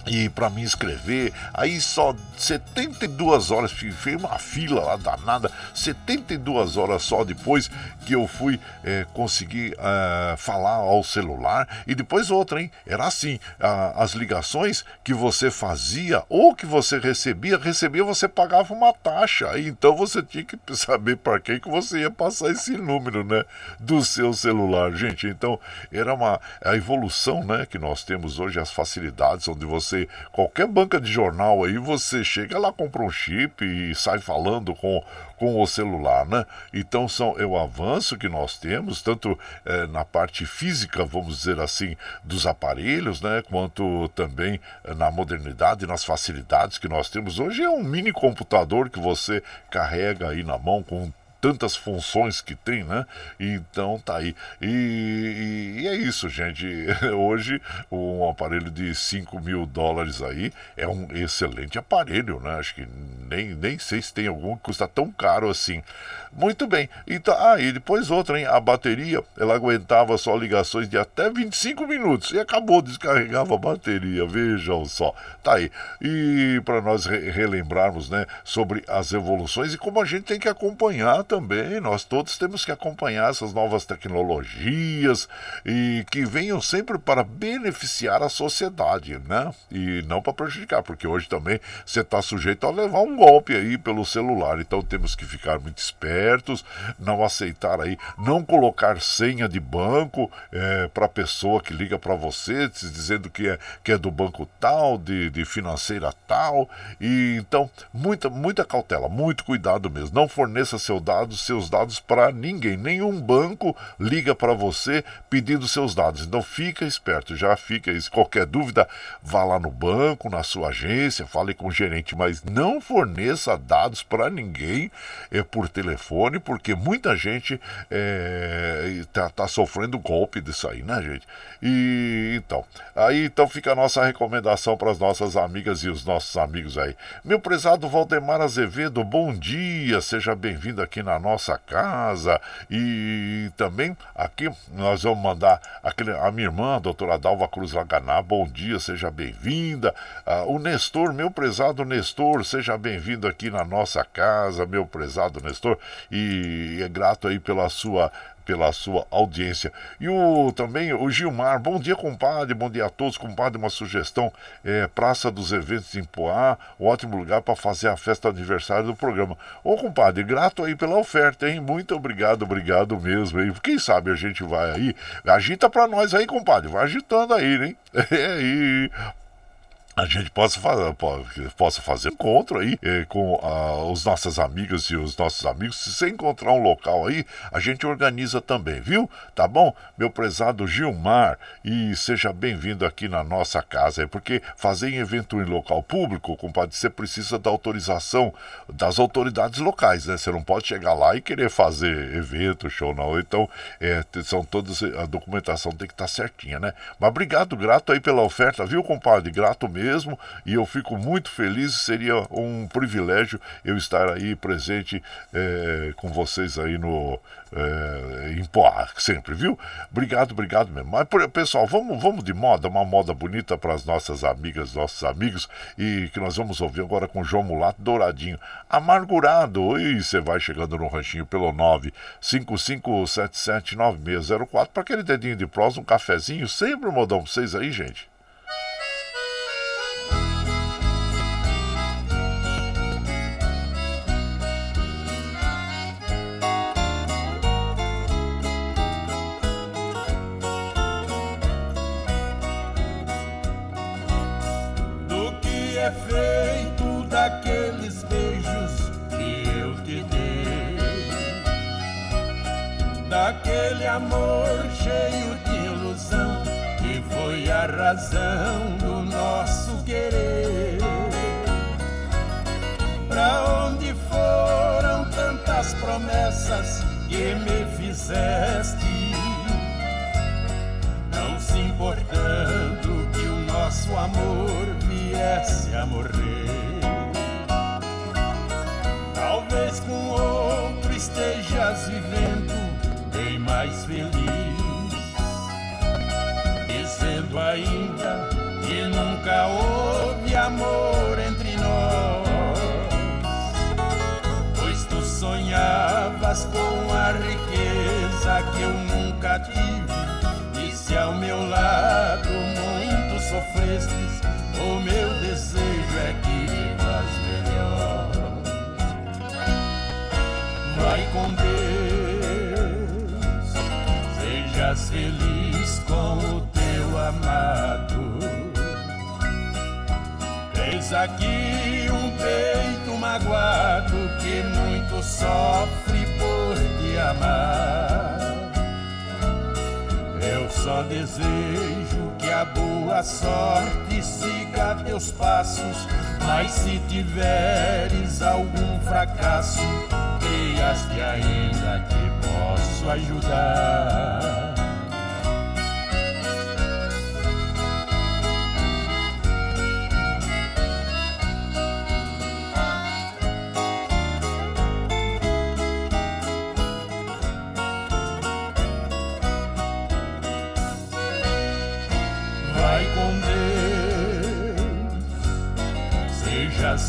e para me inscrever, aí só 72 horas, fiz uma fila lá danada, 72 horas só depois que eu fui é, conseguir é, falar ao celular. E depois outra, hein? Era assim: a, as ligações que você fazia ou que você recebia, recebia, você pagava uma taxa. Então você tinha que saber para quem que você ia passar esse número, né? Do seu celular, gente. Então era uma a evolução, né? Que nós temos hoje, as facilidades, onde você, qualquer banca de jornal aí, você chega lá, compra um chip e sai falando com com o celular, né? Então são é o avanço que nós temos tanto é, na parte física, vamos dizer assim, dos aparelhos, né? Quanto também é, na modernidade, nas facilidades que nós temos hoje é um mini computador que você carrega aí na mão com tantas funções que tem, né? Então tá aí. E, e, e, é isso, gente. Hoje, um aparelho de 5 mil dólares aí é um excelente aparelho, né? Acho que nem, nem sei se tem algum que custa tão caro assim. Muito bem. Então, ah, e depois outra, hein? A bateria, ela aguentava só ligações de até 25 minutos e acabou, descarregava a bateria. Vejam só. Tá aí. E para nós re relembrarmos, né, sobre as evoluções e como a gente tem que acompanhar também, nós todos temos que acompanhar essas novas tecnologias e que venham sempre para beneficiar a sociedade, né? E não para prejudicar, porque hoje também você está sujeito a levar um golpe aí pelo celular. Então temos que ficar muito espertos não aceitar aí, não colocar senha de banco é, para a pessoa que liga para você, dizendo que é, que é do banco tal, de, de financeira tal. E então, muita, muita cautela, muito cuidado mesmo. Não forneça seu dados, seus dados para ninguém. Nenhum banco liga para você pedindo seus dados. Então fica esperto, já fica isso. Qualquer dúvida, vá lá no banco, na sua agência, fale com o gerente, mas não forneça dados para ninguém é, por telefone telefone, porque muita gente está é, tá, tá sofrendo golpe disso aí, né, gente? E então, aí então fica a nossa recomendação para as nossas amigas e os nossos amigos aí. Meu prezado Valdemar Azevedo, bom dia, seja bem-vindo aqui na nossa casa. E também aqui nós vamos mandar aquele, a minha irmã, a doutora Dalva Cruz Laganá, bom dia, seja bem-vinda. Ah, o Nestor, meu prezado Nestor, seja bem-vindo aqui na nossa casa, meu prezado Nestor e é grato aí pela sua pela sua audiência. E o também o Gilmar, bom dia, compadre, bom dia a todos, compadre, uma sugestão, é, Praça dos Eventos em Poá, ótimo lugar para fazer a festa aniversário do programa. Ô, compadre, grato aí pela oferta, hein? Muito obrigado, obrigado mesmo, hein? Quem sabe a gente vai aí, agita para nós aí, compadre, vai agitando aí, hein? É, e a gente possa fazer, possa fazer um encontro aí eh, com ah, os nossas amigas e os nossos amigos. Se você encontrar um local aí, a gente organiza também, viu? Tá bom? Meu prezado Gilmar, e seja bem-vindo aqui na nossa casa, porque fazer em evento em local público, compadre, você precisa da autorização das autoridades locais, né? Você não pode chegar lá e querer fazer evento, show, não. Então, é, são todas, a documentação tem que estar tá certinha, né? Mas obrigado, grato aí pela oferta, viu, compadre? Grato mesmo mesmo e eu fico muito feliz. Seria um privilégio eu estar aí presente é, com vocês aí no é, em Poá, sempre, viu? Obrigado, obrigado mesmo. Mas, pessoal, vamos, vamos de moda, uma moda bonita para as nossas amigas, nossos amigos, e que nós vamos ouvir agora com João Mulato Douradinho. Amargurado, e você vai chegando no ranchinho pelo 955779604 para aquele dedinho de prós, um cafezinho, sempre um modão pra vocês aí, gente. Fizeste? Não se importando que o nosso amor viesse a morrer. Sofrestes, o meu desejo é que vivas melhor. Vai com Deus sejas feliz com o teu amado. Tens aqui um peito magoado que muito sofre por te amar. Só desejo que a boa sorte siga teus passos, mas se tiveres algum fracasso, crias que ainda te posso ajudar.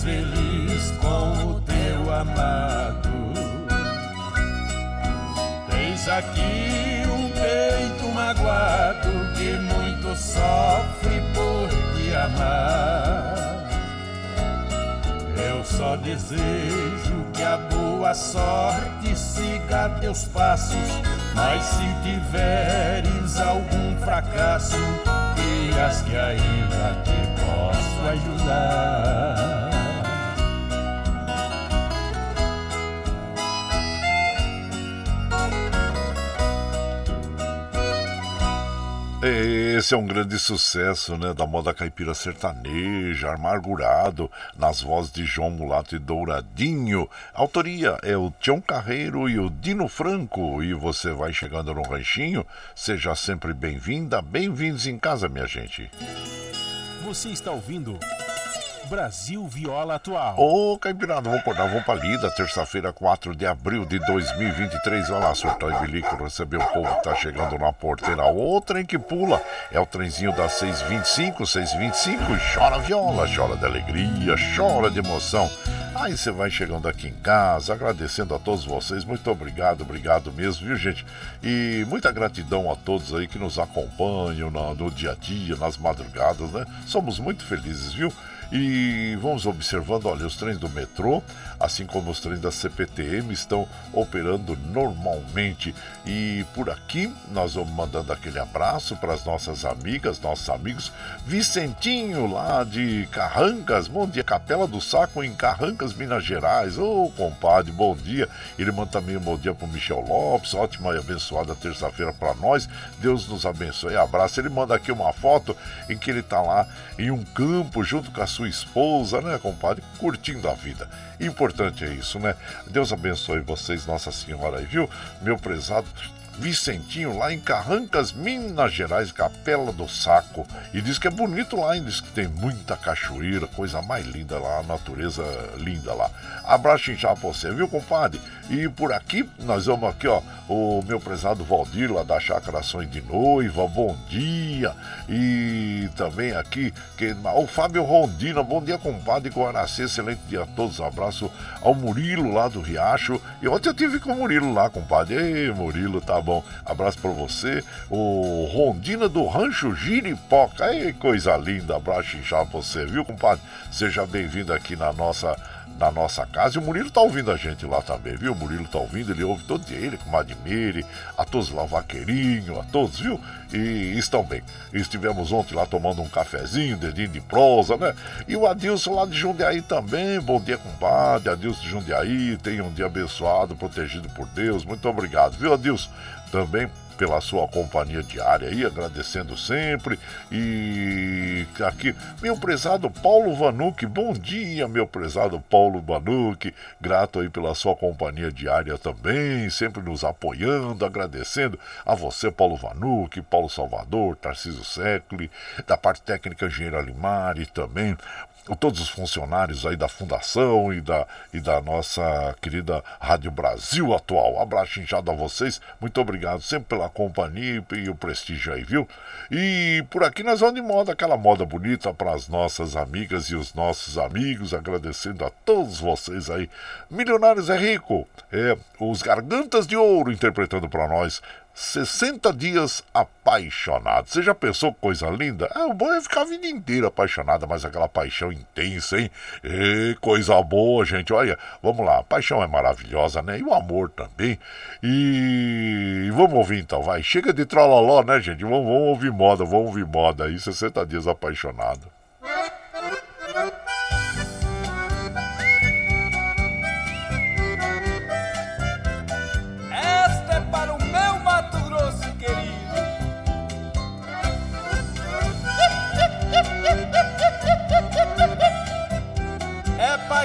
Feliz com o teu amado. Tens aqui um peito magoado que muito sofre por te amar. Eu só desejo que a boa sorte siga teus passos, mas se tiveres algum fracasso, dias que ainda te posso ajudar. Esse é um grande sucesso, né, da moda caipira sertaneja, amargurado, nas vozes de João Mulato e Douradinho. A autoria é o Tião Carreiro e o Dino Franco. E você vai chegando no ranchinho, seja sempre bem-vinda, bem-vindos em casa, minha gente. Você está ouvindo Brasil Viola Atual. Ô, Caipirada, vamos acordar, vamos pra lida, terça-feira, 4 de abril de 2023. Olha lá, surtou e bilico, receber o povo que tá chegando na porteira. O trem que pula é o trenzinho das 625, 625. Chora viola, chora de alegria, chora de emoção. Aí você vai chegando aqui em casa, agradecendo a todos vocês. Muito obrigado, obrigado mesmo, viu, gente? E muita gratidão a todos aí que nos acompanham no, no dia a dia, nas madrugadas, né? Somos muito felizes, viu? E vamos observando, olha, os trens do metrô, assim como os trens da CPTM, estão operando normalmente. E por aqui nós vamos mandando aquele abraço para as nossas amigas, nossos amigos. Vicentinho, lá de Carrancas, bom dia, Capela do Saco em Carrancas, Minas Gerais. Ô, oh, compadre, bom dia. Ele manda também um bom dia para o Michel Lopes, ótima e abençoada terça-feira para nós. Deus nos abençoe. Abraço. Ele manda aqui uma foto em que ele está lá em um campo junto com a sua esposa, né, compadre? Curtindo a vida. Importante é isso, né? Deus abençoe vocês, Nossa Senhora viu? Meu prezado Vicentinho, lá em Carrancas, Minas Gerais, Capela do Saco. E diz que é bonito lá, diz que tem muita cachoeira, coisa mais linda lá, a natureza linda lá. Abraço inchado pra você, viu, compadre? E por aqui, nós vamos aqui, ó, o meu prezado Valdir, lá da Chácara Sonho de Noiva, bom dia. E também aqui, que, o Fábio Rondina, bom dia, compadre Guaracê, excelente dia a todos. Abraço ao Murilo lá do Riacho. E ontem eu tive com o Murilo lá, compadre. Ei, Murilo, tá bom. Abraço pra você. O Rondina do Rancho Giripoca. Ei, coisa linda. Abraço pra você, viu, compadre? Seja bem-vindo aqui na nossa na nossa casa. E o Murilo tá ouvindo a gente lá também, viu? O Murilo tá ouvindo, ele ouve todo dia, ele com o Madmire, a todos lá, o Vaqueirinho, a todos, viu? E estão bem. Estivemos ontem lá tomando um cafezinho, dedinho de prosa, né? E o Adilson lá de Jundiaí também, bom dia, compadre. Adilson de Jundiaí, tenha um dia abençoado, protegido por Deus. Muito obrigado, viu, Adilson? Também pela sua companhia diária aí, agradecendo sempre. E aqui, meu prezado Paulo Vanucci, bom dia, meu prezado Paulo Vanucci, grato aí pela sua companhia diária também, sempre nos apoiando, agradecendo a você, Paulo Vanucci, Paulo Salvador, Tarcísio Secli, da parte técnica Engenheiro Alimari também, todos os funcionários aí da Fundação e da, e da nossa querida Rádio Brasil Atual. Abraço inchado a vocês, muito obrigado sempre pela companhia e o prestígio aí, viu? E por aqui nós vamos de moda, aquela moda bonita para as nossas amigas e os nossos amigos, agradecendo a todos vocês aí. Milionários é Rico, é, os Gargantas de Ouro interpretando para nós 60 dias apaixonado. Você já pensou coisa linda? É, o bom é ficar a vida inteira apaixonada, mas aquela paixão intensa, hein? E coisa boa, gente. Olha, vamos lá. A paixão é maravilhosa, né? E o amor também. E vamos ouvir então, vai. Chega de trololó, né, gente? Vamos, vamos ouvir moda, vamos ouvir moda aí. 60 dias apaixonado.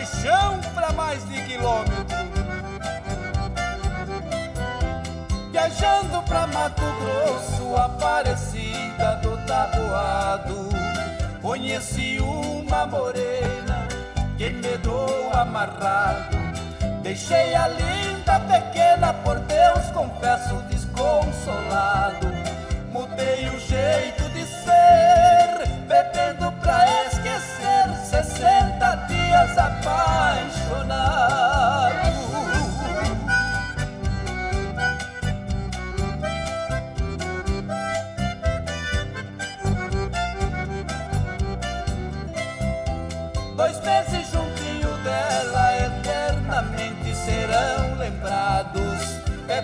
Paixão para mais de quilômetro. Viajando pra Mato Grosso, Aparecida do Taboado, conheci uma morena que me deu amarrado. Deixei a linda pequena, por Deus confesso desconsolado. Mudei o jeito de ser,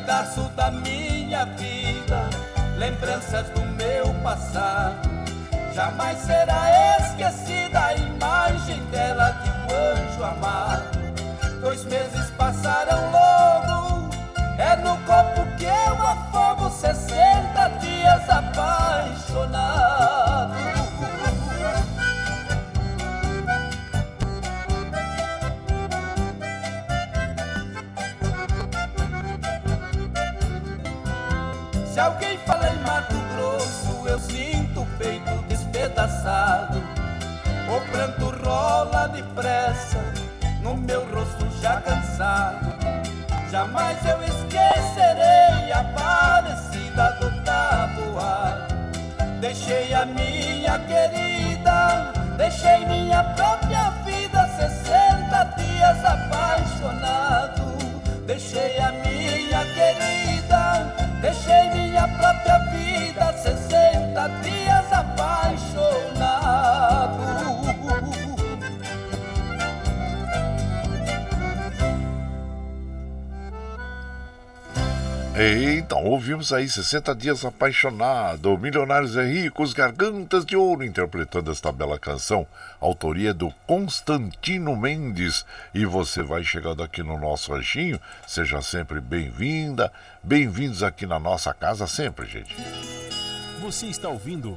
Pedaço da minha vida, lembranças do meu passado. Jamais será esquecida a imagem dela de anjo. Dois meses passaram logo, é no copo que eu afogo 60 Jamais eu esquecerei a parecida do tabuado. Deixei a minha querida, deixei minha própria vida 60 dias apaixonado. Deixei a minha querida, deixei minha própria vida 60 dias Eita, ouvimos aí 60 Dias Apaixonado, Milionários é Ricos, Gargantas de Ouro, interpretando esta bela canção, autoria do Constantino Mendes. E você vai chegando aqui no nosso ranchinho, seja sempre bem-vinda, bem-vindos aqui na nossa casa sempre, gente. Você está ouvindo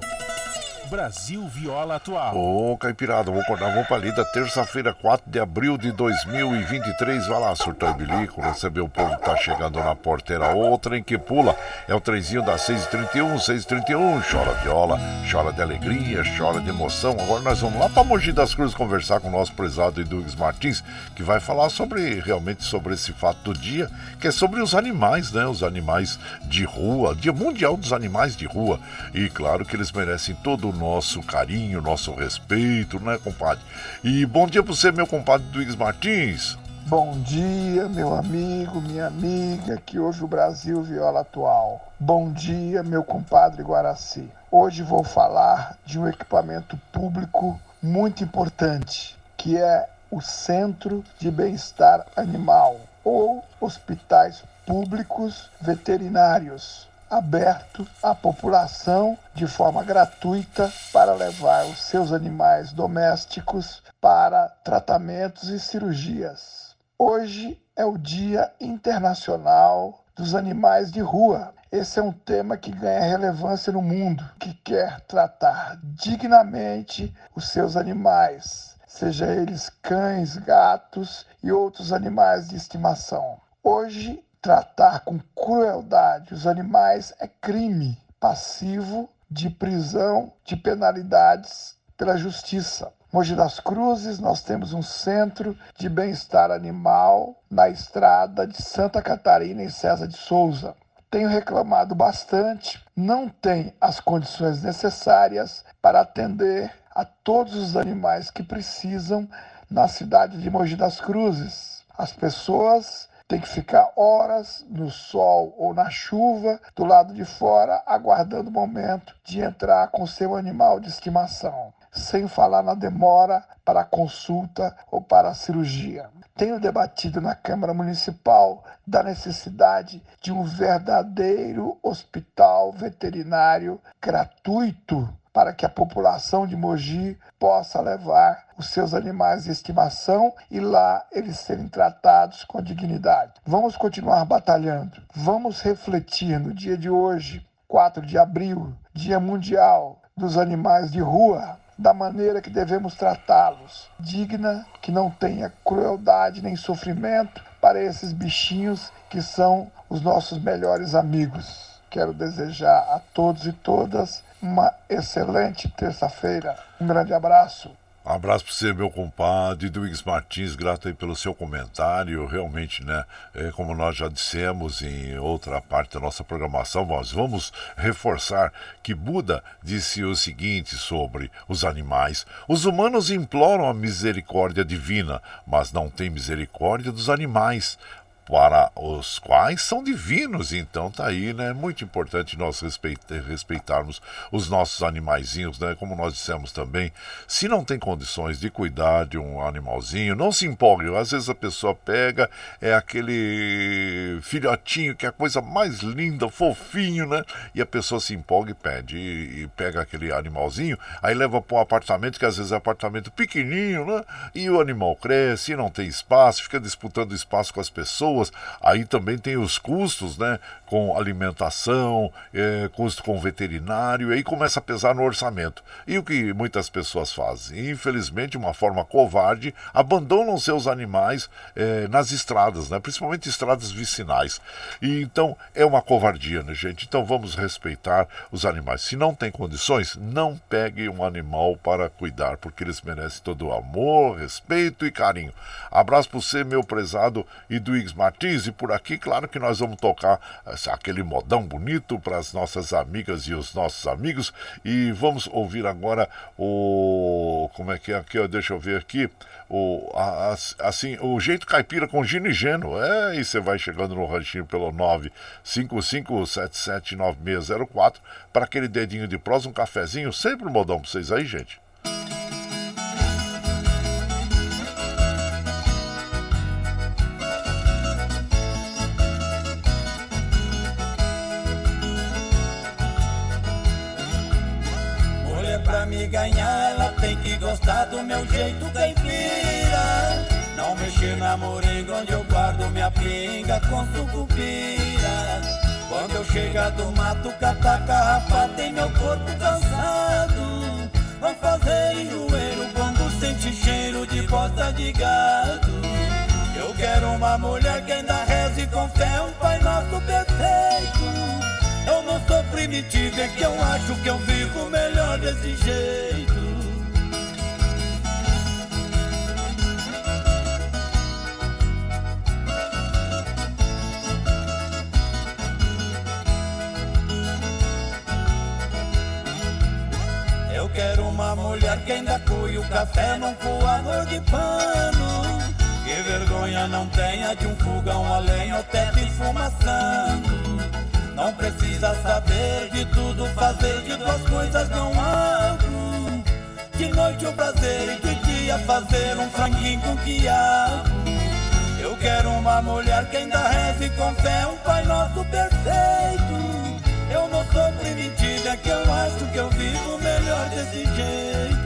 Brasil Viola Atual. Ô, Caipirada, vou acordar, vamos pra lida, terça-feira, 4 de abril de 2023. Vai lá, surtou bilico, receber o povo que tá chegando na porteira. Outra em que pula é o trenzinho da 631, 631. Chora viola, chora de alegria, chora de emoção. Agora nós vamos lá pra Mogi das Cruzes conversar com o nosso prezado Eduardo Martins, que vai falar sobre, realmente, sobre esse fato do dia, que é sobre os animais, né? Os animais de rua, Dia Mundial dos Animais de Rua. E claro que eles merecem todo o nosso carinho, nosso respeito, né, compadre? E bom dia para você, meu compadre Duígues Martins. Bom dia, meu amigo, minha amiga, que ouve o Brasil Viola Atual. Bom dia, meu compadre Guaraci. Hoje vou falar de um equipamento público muito importante, que é o Centro de Bem-Estar Animal, ou hospitais públicos veterinários aberto à população de forma gratuita para levar os seus animais domésticos para tratamentos e cirurgias. Hoje é o Dia Internacional dos Animais de Rua. Esse é um tema que ganha relevância no mundo, que quer tratar dignamente os seus animais, seja eles cães, gatos e outros animais de estimação. Hoje Tratar com crueldade os animais é crime passivo de prisão de penalidades pela justiça. Mogi das Cruzes, nós temos um centro de bem-estar animal na estrada de Santa Catarina em César de Souza. Tenho reclamado bastante, não tem as condições necessárias para atender a todos os animais que precisam na cidade de Mogi das Cruzes. As pessoas tem que ficar horas no sol ou na chuva do lado de fora, aguardando o momento de entrar com seu animal de estimação, sem falar na demora para a consulta ou para a cirurgia. Tenho debatido na Câmara Municipal da necessidade de um verdadeiro hospital veterinário gratuito para que a população de Mogi possa levar os seus animais de estimação e lá eles serem tratados com dignidade. Vamos continuar batalhando. Vamos refletir no dia de hoje, 4 de abril, Dia Mundial dos Animais de Rua, da maneira que devemos tratá-los, digna, que não tenha crueldade nem sofrimento para esses bichinhos que são os nossos melhores amigos. Quero desejar a todos e todas uma excelente terça-feira. Um grande abraço. Um abraço para você, meu compadre, Duígues Martins, grato aí pelo seu comentário. Realmente, né, é, como nós já dissemos em outra parte da nossa programação, nós vamos reforçar que Buda disse o seguinte sobre os animais: os humanos imploram a misericórdia divina, mas não têm misericórdia dos animais para os quais são divinos. Então tá aí, né? Muito importante nós respeitarmos os nossos animaizinhos, né? Como nós dissemos também, se não tem condições de cuidar de um animalzinho, não se empolgue. Às vezes a pessoa pega, é aquele filhotinho que é a coisa mais linda, fofinho, né? E a pessoa se empolga e pede, e, e pega aquele animalzinho, aí leva para um apartamento que às vezes é um apartamento pequenininho, né? E o animal cresce, não tem espaço, fica disputando espaço com as pessoas pessoas. Aí também tem os custos, né? Com alimentação, é, custo com veterinário, aí começa a pesar no orçamento. E o que muitas pessoas fazem? Infelizmente, de uma forma covarde, abandonam seus animais é, nas estradas, né? Principalmente estradas vicinais. E então é uma covardia, né, gente? Então vamos respeitar os animais. Se não tem condições, não pegue um animal para cuidar, porque eles merecem todo o amor, respeito e carinho. Abraço para você, meu prezado Iduígues Martins. E por aqui, claro que nós vamos tocar aquele modão bonito para as nossas amigas e os nossos amigos. E vamos ouvir agora o. Como é que é aqui? Deixa eu ver aqui. O, a, assim, o jeito caipira com Gino e Geno. É, e você vai chegando no ranchinho pelo 955779604 para aquele dedinho de prosa, um cafezinho. Sempre um modão para vocês aí, gente. Ganhar, ela tem que gostar do meu jeito caipira. Não mexer na moringa onde eu guardo minha pinga com sucupira. Quando eu chegar do mato, catar carrapato em meu corpo cansado. Vão fazer enjoeiro quando sente cheiro de bosta de gado. Eu quero uma mulher que ainda reze com fé um Pai Nosso perfeito. Sou primitivo, é que eu acho que eu vivo melhor desse jeito. Eu quero uma mulher que ainda cuie o café num coador de pano. Que vergonha não tenha de um fogão a lenha ou teto esfumaçando. Não precisa saber de tudo, fazer de duas coisas não abro. De noite o prazer e de dia fazer um franguinho com quiabo. Eu quero uma mulher que ainda reze com fé um Pai Nosso perfeito. Eu não sou primitiva, é que eu acho que eu vivo melhor desse jeito.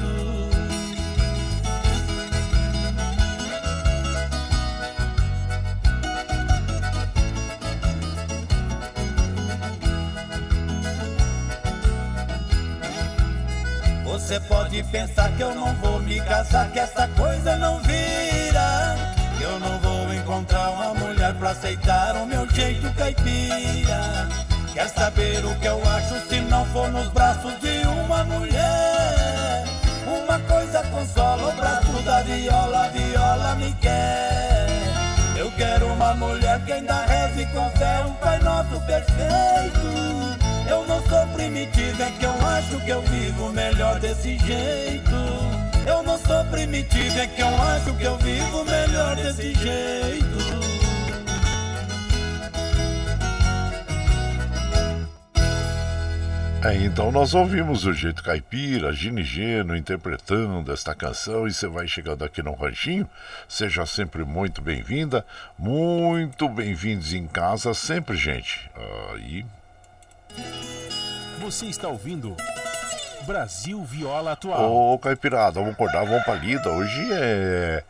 Você pode pensar que eu não vou me casar, que essa coisa não vira. Que eu não vou encontrar uma mulher pra aceitar o meu jeito caipira. Quer saber o que eu acho se não for nos braços de uma mulher? Uma coisa consola o braço da viola, viola me quer. Eu quero uma mulher que ainda reze com fé um Pai Nosso perfeito. Eu não sou primitiva, é que eu acho que eu vivo melhor desse jeito. Eu não sou primitiva, é que eu acho que eu vivo melhor desse jeito. É, então nós ouvimos o jeito caipira, Gini Geno interpretando esta canção e você vai chegando aqui no ranchinho. Seja sempre muito bem-vinda, muito bem-vindos em casa sempre, gente. Aí. Você está ouvindo Brasil Viola Atual. Ô, caipirada, vamos acordar, vamos pra lida. Hoje é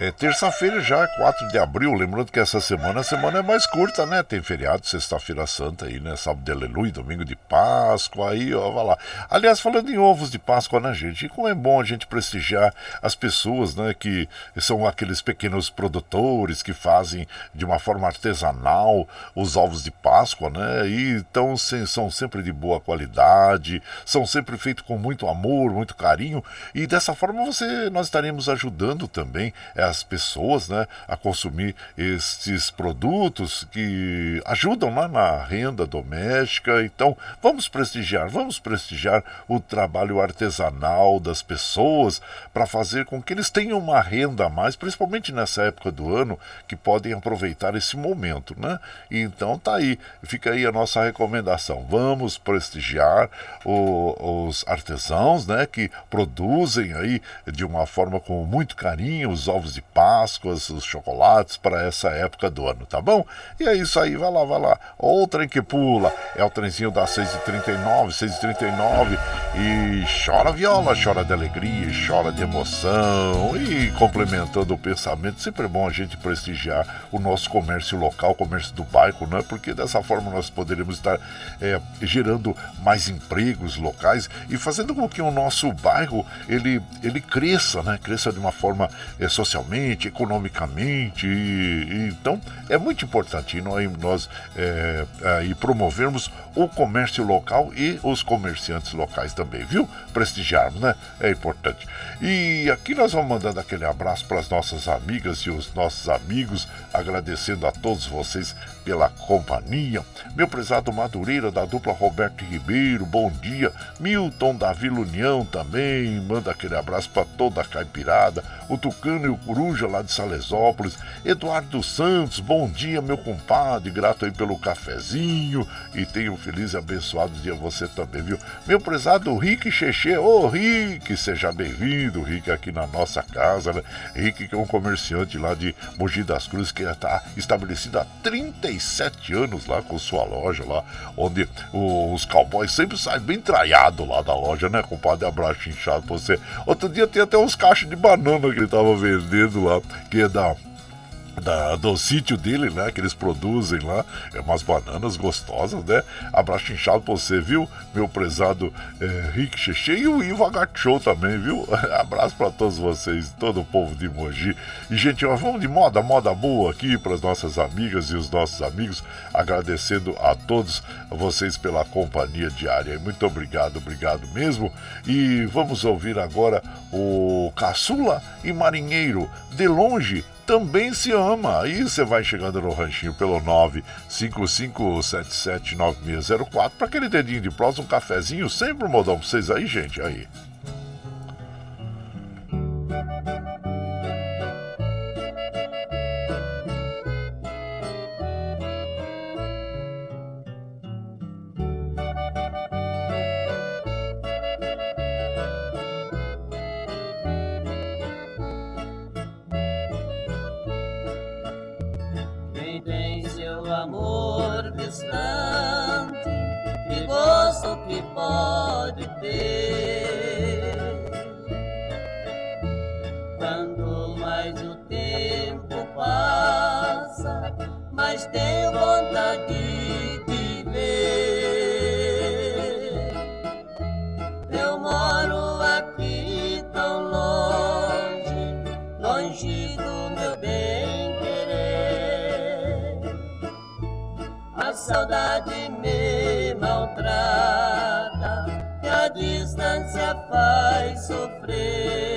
é terça-feira já, 4 de abril. Lembrando que essa semana a semana é mais curta, né? Tem feriado, sexta-feira santa aí, né? Sábado de aleluia, domingo de Páscoa, aí, ó, vai lá. Aliás, falando em ovos de Páscoa, né, gente? E como é bom a gente prestigiar as pessoas, né? Que são aqueles pequenos produtores que fazem de uma forma artesanal os ovos de Páscoa, né? E então são sempre de boa qualidade, são sempre feitos com muito amor, muito carinho. E dessa forma você, nós estaremos ajudando também as pessoas né, a consumir esses produtos que ajudam lá na renda doméstica. Então, vamos prestigiar, vamos prestigiar o trabalho artesanal das pessoas para fazer com que eles tenham uma renda a mais, principalmente nessa época do ano, que podem aproveitar esse momento, né? Então tá aí, fica aí a nossa recomendação. Vamos prestigiar o, os artesãos, né, que produzem aí de uma forma com muito carinho os ovos de Páscoa, os chocolates para essa época do ano, tá bom? E é isso aí, vai lá, vai lá. Outra que pula é o trenzinho das 6h39, 6h39 e chora viola, chora de alegria, chora de emoção e complementando o pensamento, sempre é bom a gente prestigiar o nosso comércio local, o comércio do bairro, né? Porque dessa forma nós poderemos estar é, gerando mais empregos locais e fazendo com que o nosso bairro ele, ele cresça, né? Cresça de uma forma é, socialmente, economicamente. E, então é muito importante nós, nós é, é, promovermos o comércio local e os comerciantes locais também, viu? Prestigiarmos, né? É importante. E aqui nós vamos mandando aquele abraço para as nossas amigas e os nossos amigos, agradecendo a todos vocês pela companhia. Meu prezado Madureira da dupla Roberto Ribeiro, bom dia. Milton da Vila União também, manda aquele abraço para toda a caipirada. O Tucano e o Coruja lá de Salesópolis. Eduardo Santos, bom dia, meu compadre, grato aí pelo cafezinho e tenha um feliz e abençoado dia você também, viu? Meu prezado Rick Cheche, ô oh, Rick, seja bem-vindo, Rick, aqui na nossa casa, né? Rick, que é um comerciante lá de Mogi das Cruzes, que está estabelecido há 37 anos lá com sua loja lá, onde os cowboys sempre saem bem traiados lá da loja, né, compadre? Abraço inchado pra você. Outro dia tem até uns caixas de banana que ele tava vendendo lá, que é da da, do sítio dele, né? Que eles produzem lá. É umas bananas gostosas, né? Abraço inchado pra você, viu? Meu prezado é, Rick Cheche e o Ivo Agachou também, viu? Abraço para todos vocês, todo o povo de Mogi. E, gente, nós vamos de moda, moda boa aqui para as nossas amigas e os nossos amigos. Agradecendo a todos vocês pela companhia diária. Muito obrigado, obrigado mesmo. E vamos ouvir agora o Caçula e Marinheiro. De longe, também se ama. Aí você vai chegando no ranchinho pelo 955779604 para aquele dedinho de próximo, um cafezinho, sempre um modão pra vocês aí, gente. Aí. pode ter. Quanto mais o tempo passa, mais tenho vontade de te ver. Eu moro aqui tão longe, longe do meu bem querer. A saudade me maltrata que a distância faz sofrer.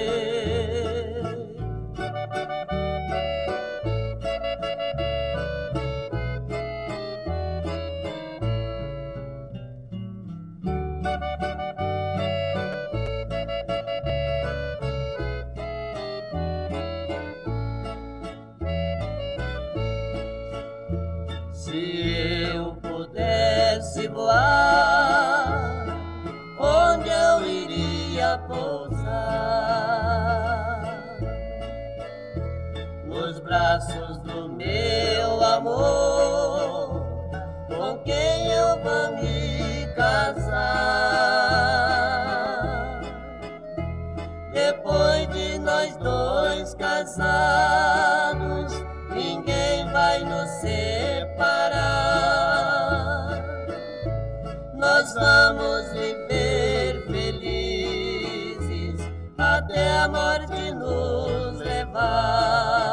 Se eu pudesse voar. pousar nos braços do meu amor, com quem eu vou me casar. Depois de nós dois casados, ninguém vai nos separar. Nós vamos viver. até a morte nos levar.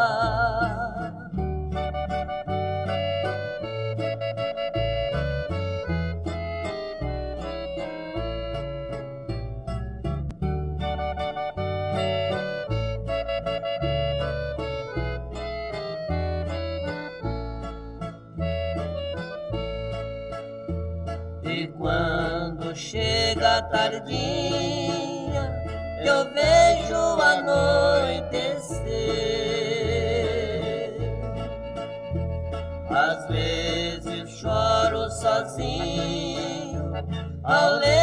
E quando chega a tardinha eu vejo anoitecer. Às vezes choro sozinho ao ler.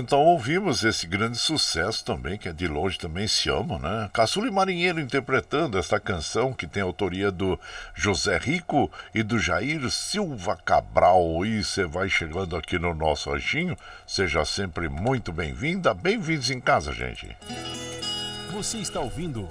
Então ouvimos esse grande sucesso também, que é de longe também se ama, né? Caçula e Marinheiro interpretando esta canção que tem autoria do José Rico e do Jair Silva Cabral. E você vai chegando aqui no nosso anjinho, seja sempre muito bem-vinda, bem-vindos em casa, gente. Você está ouvindo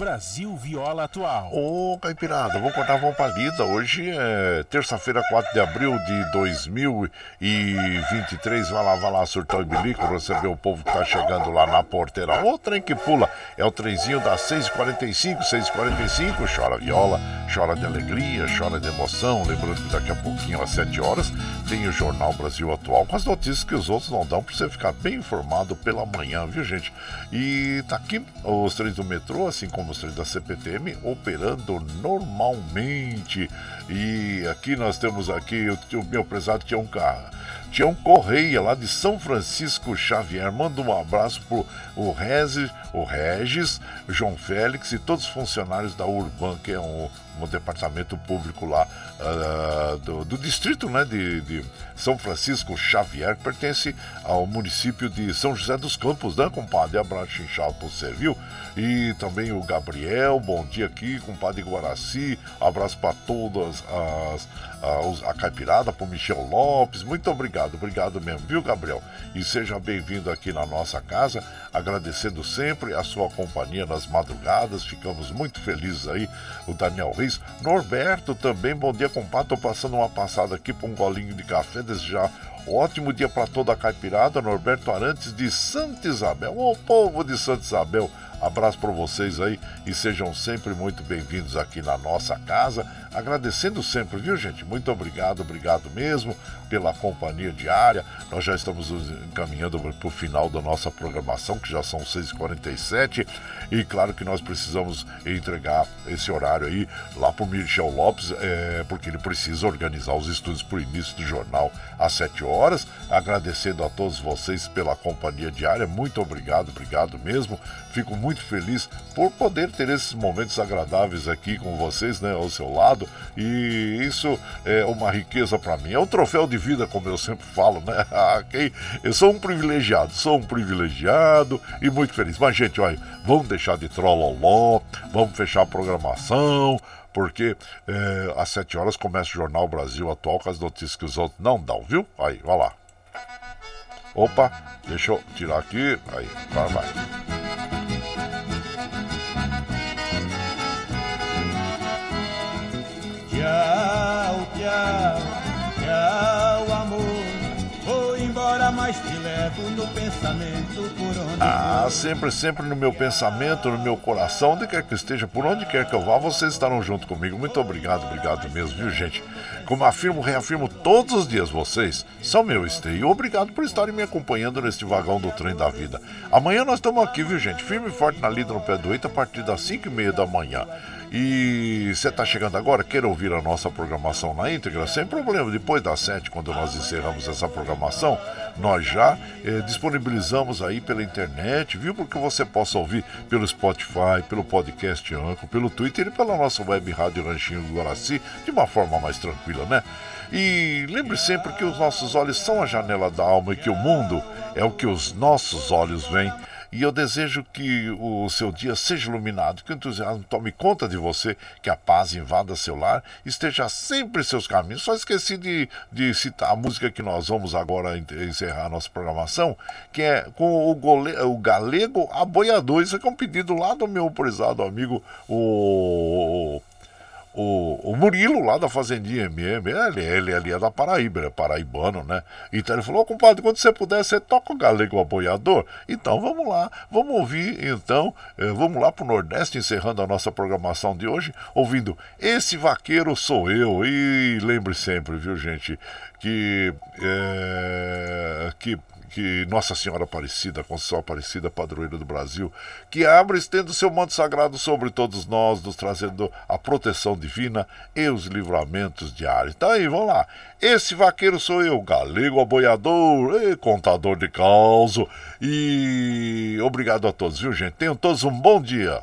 Brasil Viola Atual. Ô, Caipirada, vou contar uma palida. Hoje é terça-feira, 4 de abril de 2023. Vai lá, vai lá, surtão e bilico, receber o povo que tá chegando lá na porteira. O trem que pula é o trenzinho das 6h45, 6h45. Chora viola, chora de alegria, chora de emoção. Lembrando que daqui a pouquinho, às 7 horas, tem o Jornal Brasil Atual com as notícias que os outros não dão pra você ficar bem informado pela manhã, viu, gente? E tá aqui os trens do metrô, assim como os da CPTM operando normalmente. E aqui nós temos aqui o, o meu prezado um carro Tião Correia, lá de São Francisco Xavier. Manda um abraço pro o Regis, o Regis, João Félix e todos os funcionários da Urban, que é um, um departamento público lá uh, do, do, distrito né, de, de, São Francisco Xavier, que pertence ao município de São José dos Campos, né, compadre? Abraço inchado você, viu? E também o Gabriel, bom dia aqui, compadre Guaraci, abraço para todas as, as a caipirada, para o Michel Lopes, muito obrigado, obrigado mesmo, viu, Gabriel? E seja bem-vindo aqui na nossa casa, agradecendo sempre a sua companhia nas madrugadas, ficamos muito felizes aí, o Daniel Reis. Norberto também, bom dia, compadre, tô passando uma passada aqui para um golinho de café, desejar Ótimo dia para toda a caipirada, Norberto Arantes de Santa Isabel. Ô povo de Santa Isabel, Abraço para vocês aí e sejam sempre muito bem-vindos aqui na nossa casa. Agradecendo sempre, viu, gente? Muito obrigado, obrigado mesmo pela companhia diária. Nós já estamos encaminhando para o final da nossa programação, que já são 6h47. E claro que nós precisamos entregar esse horário aí lá para o Michel Lopes, é, porque ele precisa organizar os estudos para o início do jornal às 7 horas. Agradecendo a todos vocês pela companhia diária. Muito obrigado, obrigado mesmo. Fico muito feliz por poder ter esses momentos agradáveis aqui com vocês, né, ao seu lado, e isso é uma riqueza para mim. É um troféu de vida, como eu sempre falo, né? okay? Eu sou um privilegiado, sou um privilegiado e muito feliz. Mas, gente, olha, vamos deixar de trolloló, vamos fechar a programação, porque é, às 7 horas começa o Jornal Brasil Atual com as notícias que os outros não dão, viu? Aí, vai lá. Opa, deixa eu tirar aqui. Aí, vai, vai. Tchau, tchau, tchau, amor. Vou embora, mas te levo no pensamento por onde Ah, sempre, sempre no meu pensamento, no meu coração, onde quer que esteja, por onde quer que eu vá, vocês estarão junto comigo. Muito obrigado, obrigado mesmo, viu, gente? Como afirmo, reafirmo todos os dias, vocês são meu esteio. Obrigado por estarem me acompanhando neste vagão do trem da vida. Amanhã nós estamos aqui, viu, gente? Firme e forte na lida no pé do eito a partir das 5 e meia da manhã. E você está chegando agora, quer ouvir a nossa programação na íntegra? Sem problema, depois das sete, quando nós encerramos essa programação, nós já eh, disponibilizamos aí pela internet, viu? Porque você possa ouvir pelo Spotify, pelo podcast Anco, pelo Twitter e pela nossa web rádio Ranchinho do Guaraci, de uma forma mais tranquila, né? E lembre sempre que os nossos olhos são a janela da alma e que o mundo é o que os nossos olhos veem. E eu desejo que o seu dia seja iluminado, que o entusiasmo tome conta de você, que a paz invada seu lar, esteja sempre em seus caminhos. Só esqueci de, de citar a música que nós vamos agora encerrar a nossa programação, que é com o, gole, o galego aboiador. Isso é um pedido lá do meu prezado amigo, o o, o Murilo lá da Fazendinha MM, ele, ele, é da Paraíba, ele é paraibano, né? Então ele falou, oh, compadre, quando você puder, você toca o galego apoiador. Então vamos lá, vamos ouvir então, eh, vamos lá pro Nordeste, encerrando a nossa programação de hoje, ouvindo Esse Vaqueiro Sou Eu. E lembre sempre, viu gente, que, é, que que Nossa Senhora Aparecida, Conceição Aparecida, padroeira do Brasil, que abra estendo seu manto sagrado sobre todos nós, nos trazendo a proteção divina e os livramentos diários. Então aí, vamos lá. Esse vaqueiro sou eu, galego aboiador, e contador de causo. E obrigado a todos, viu, gente? Tenham todos um bom dia.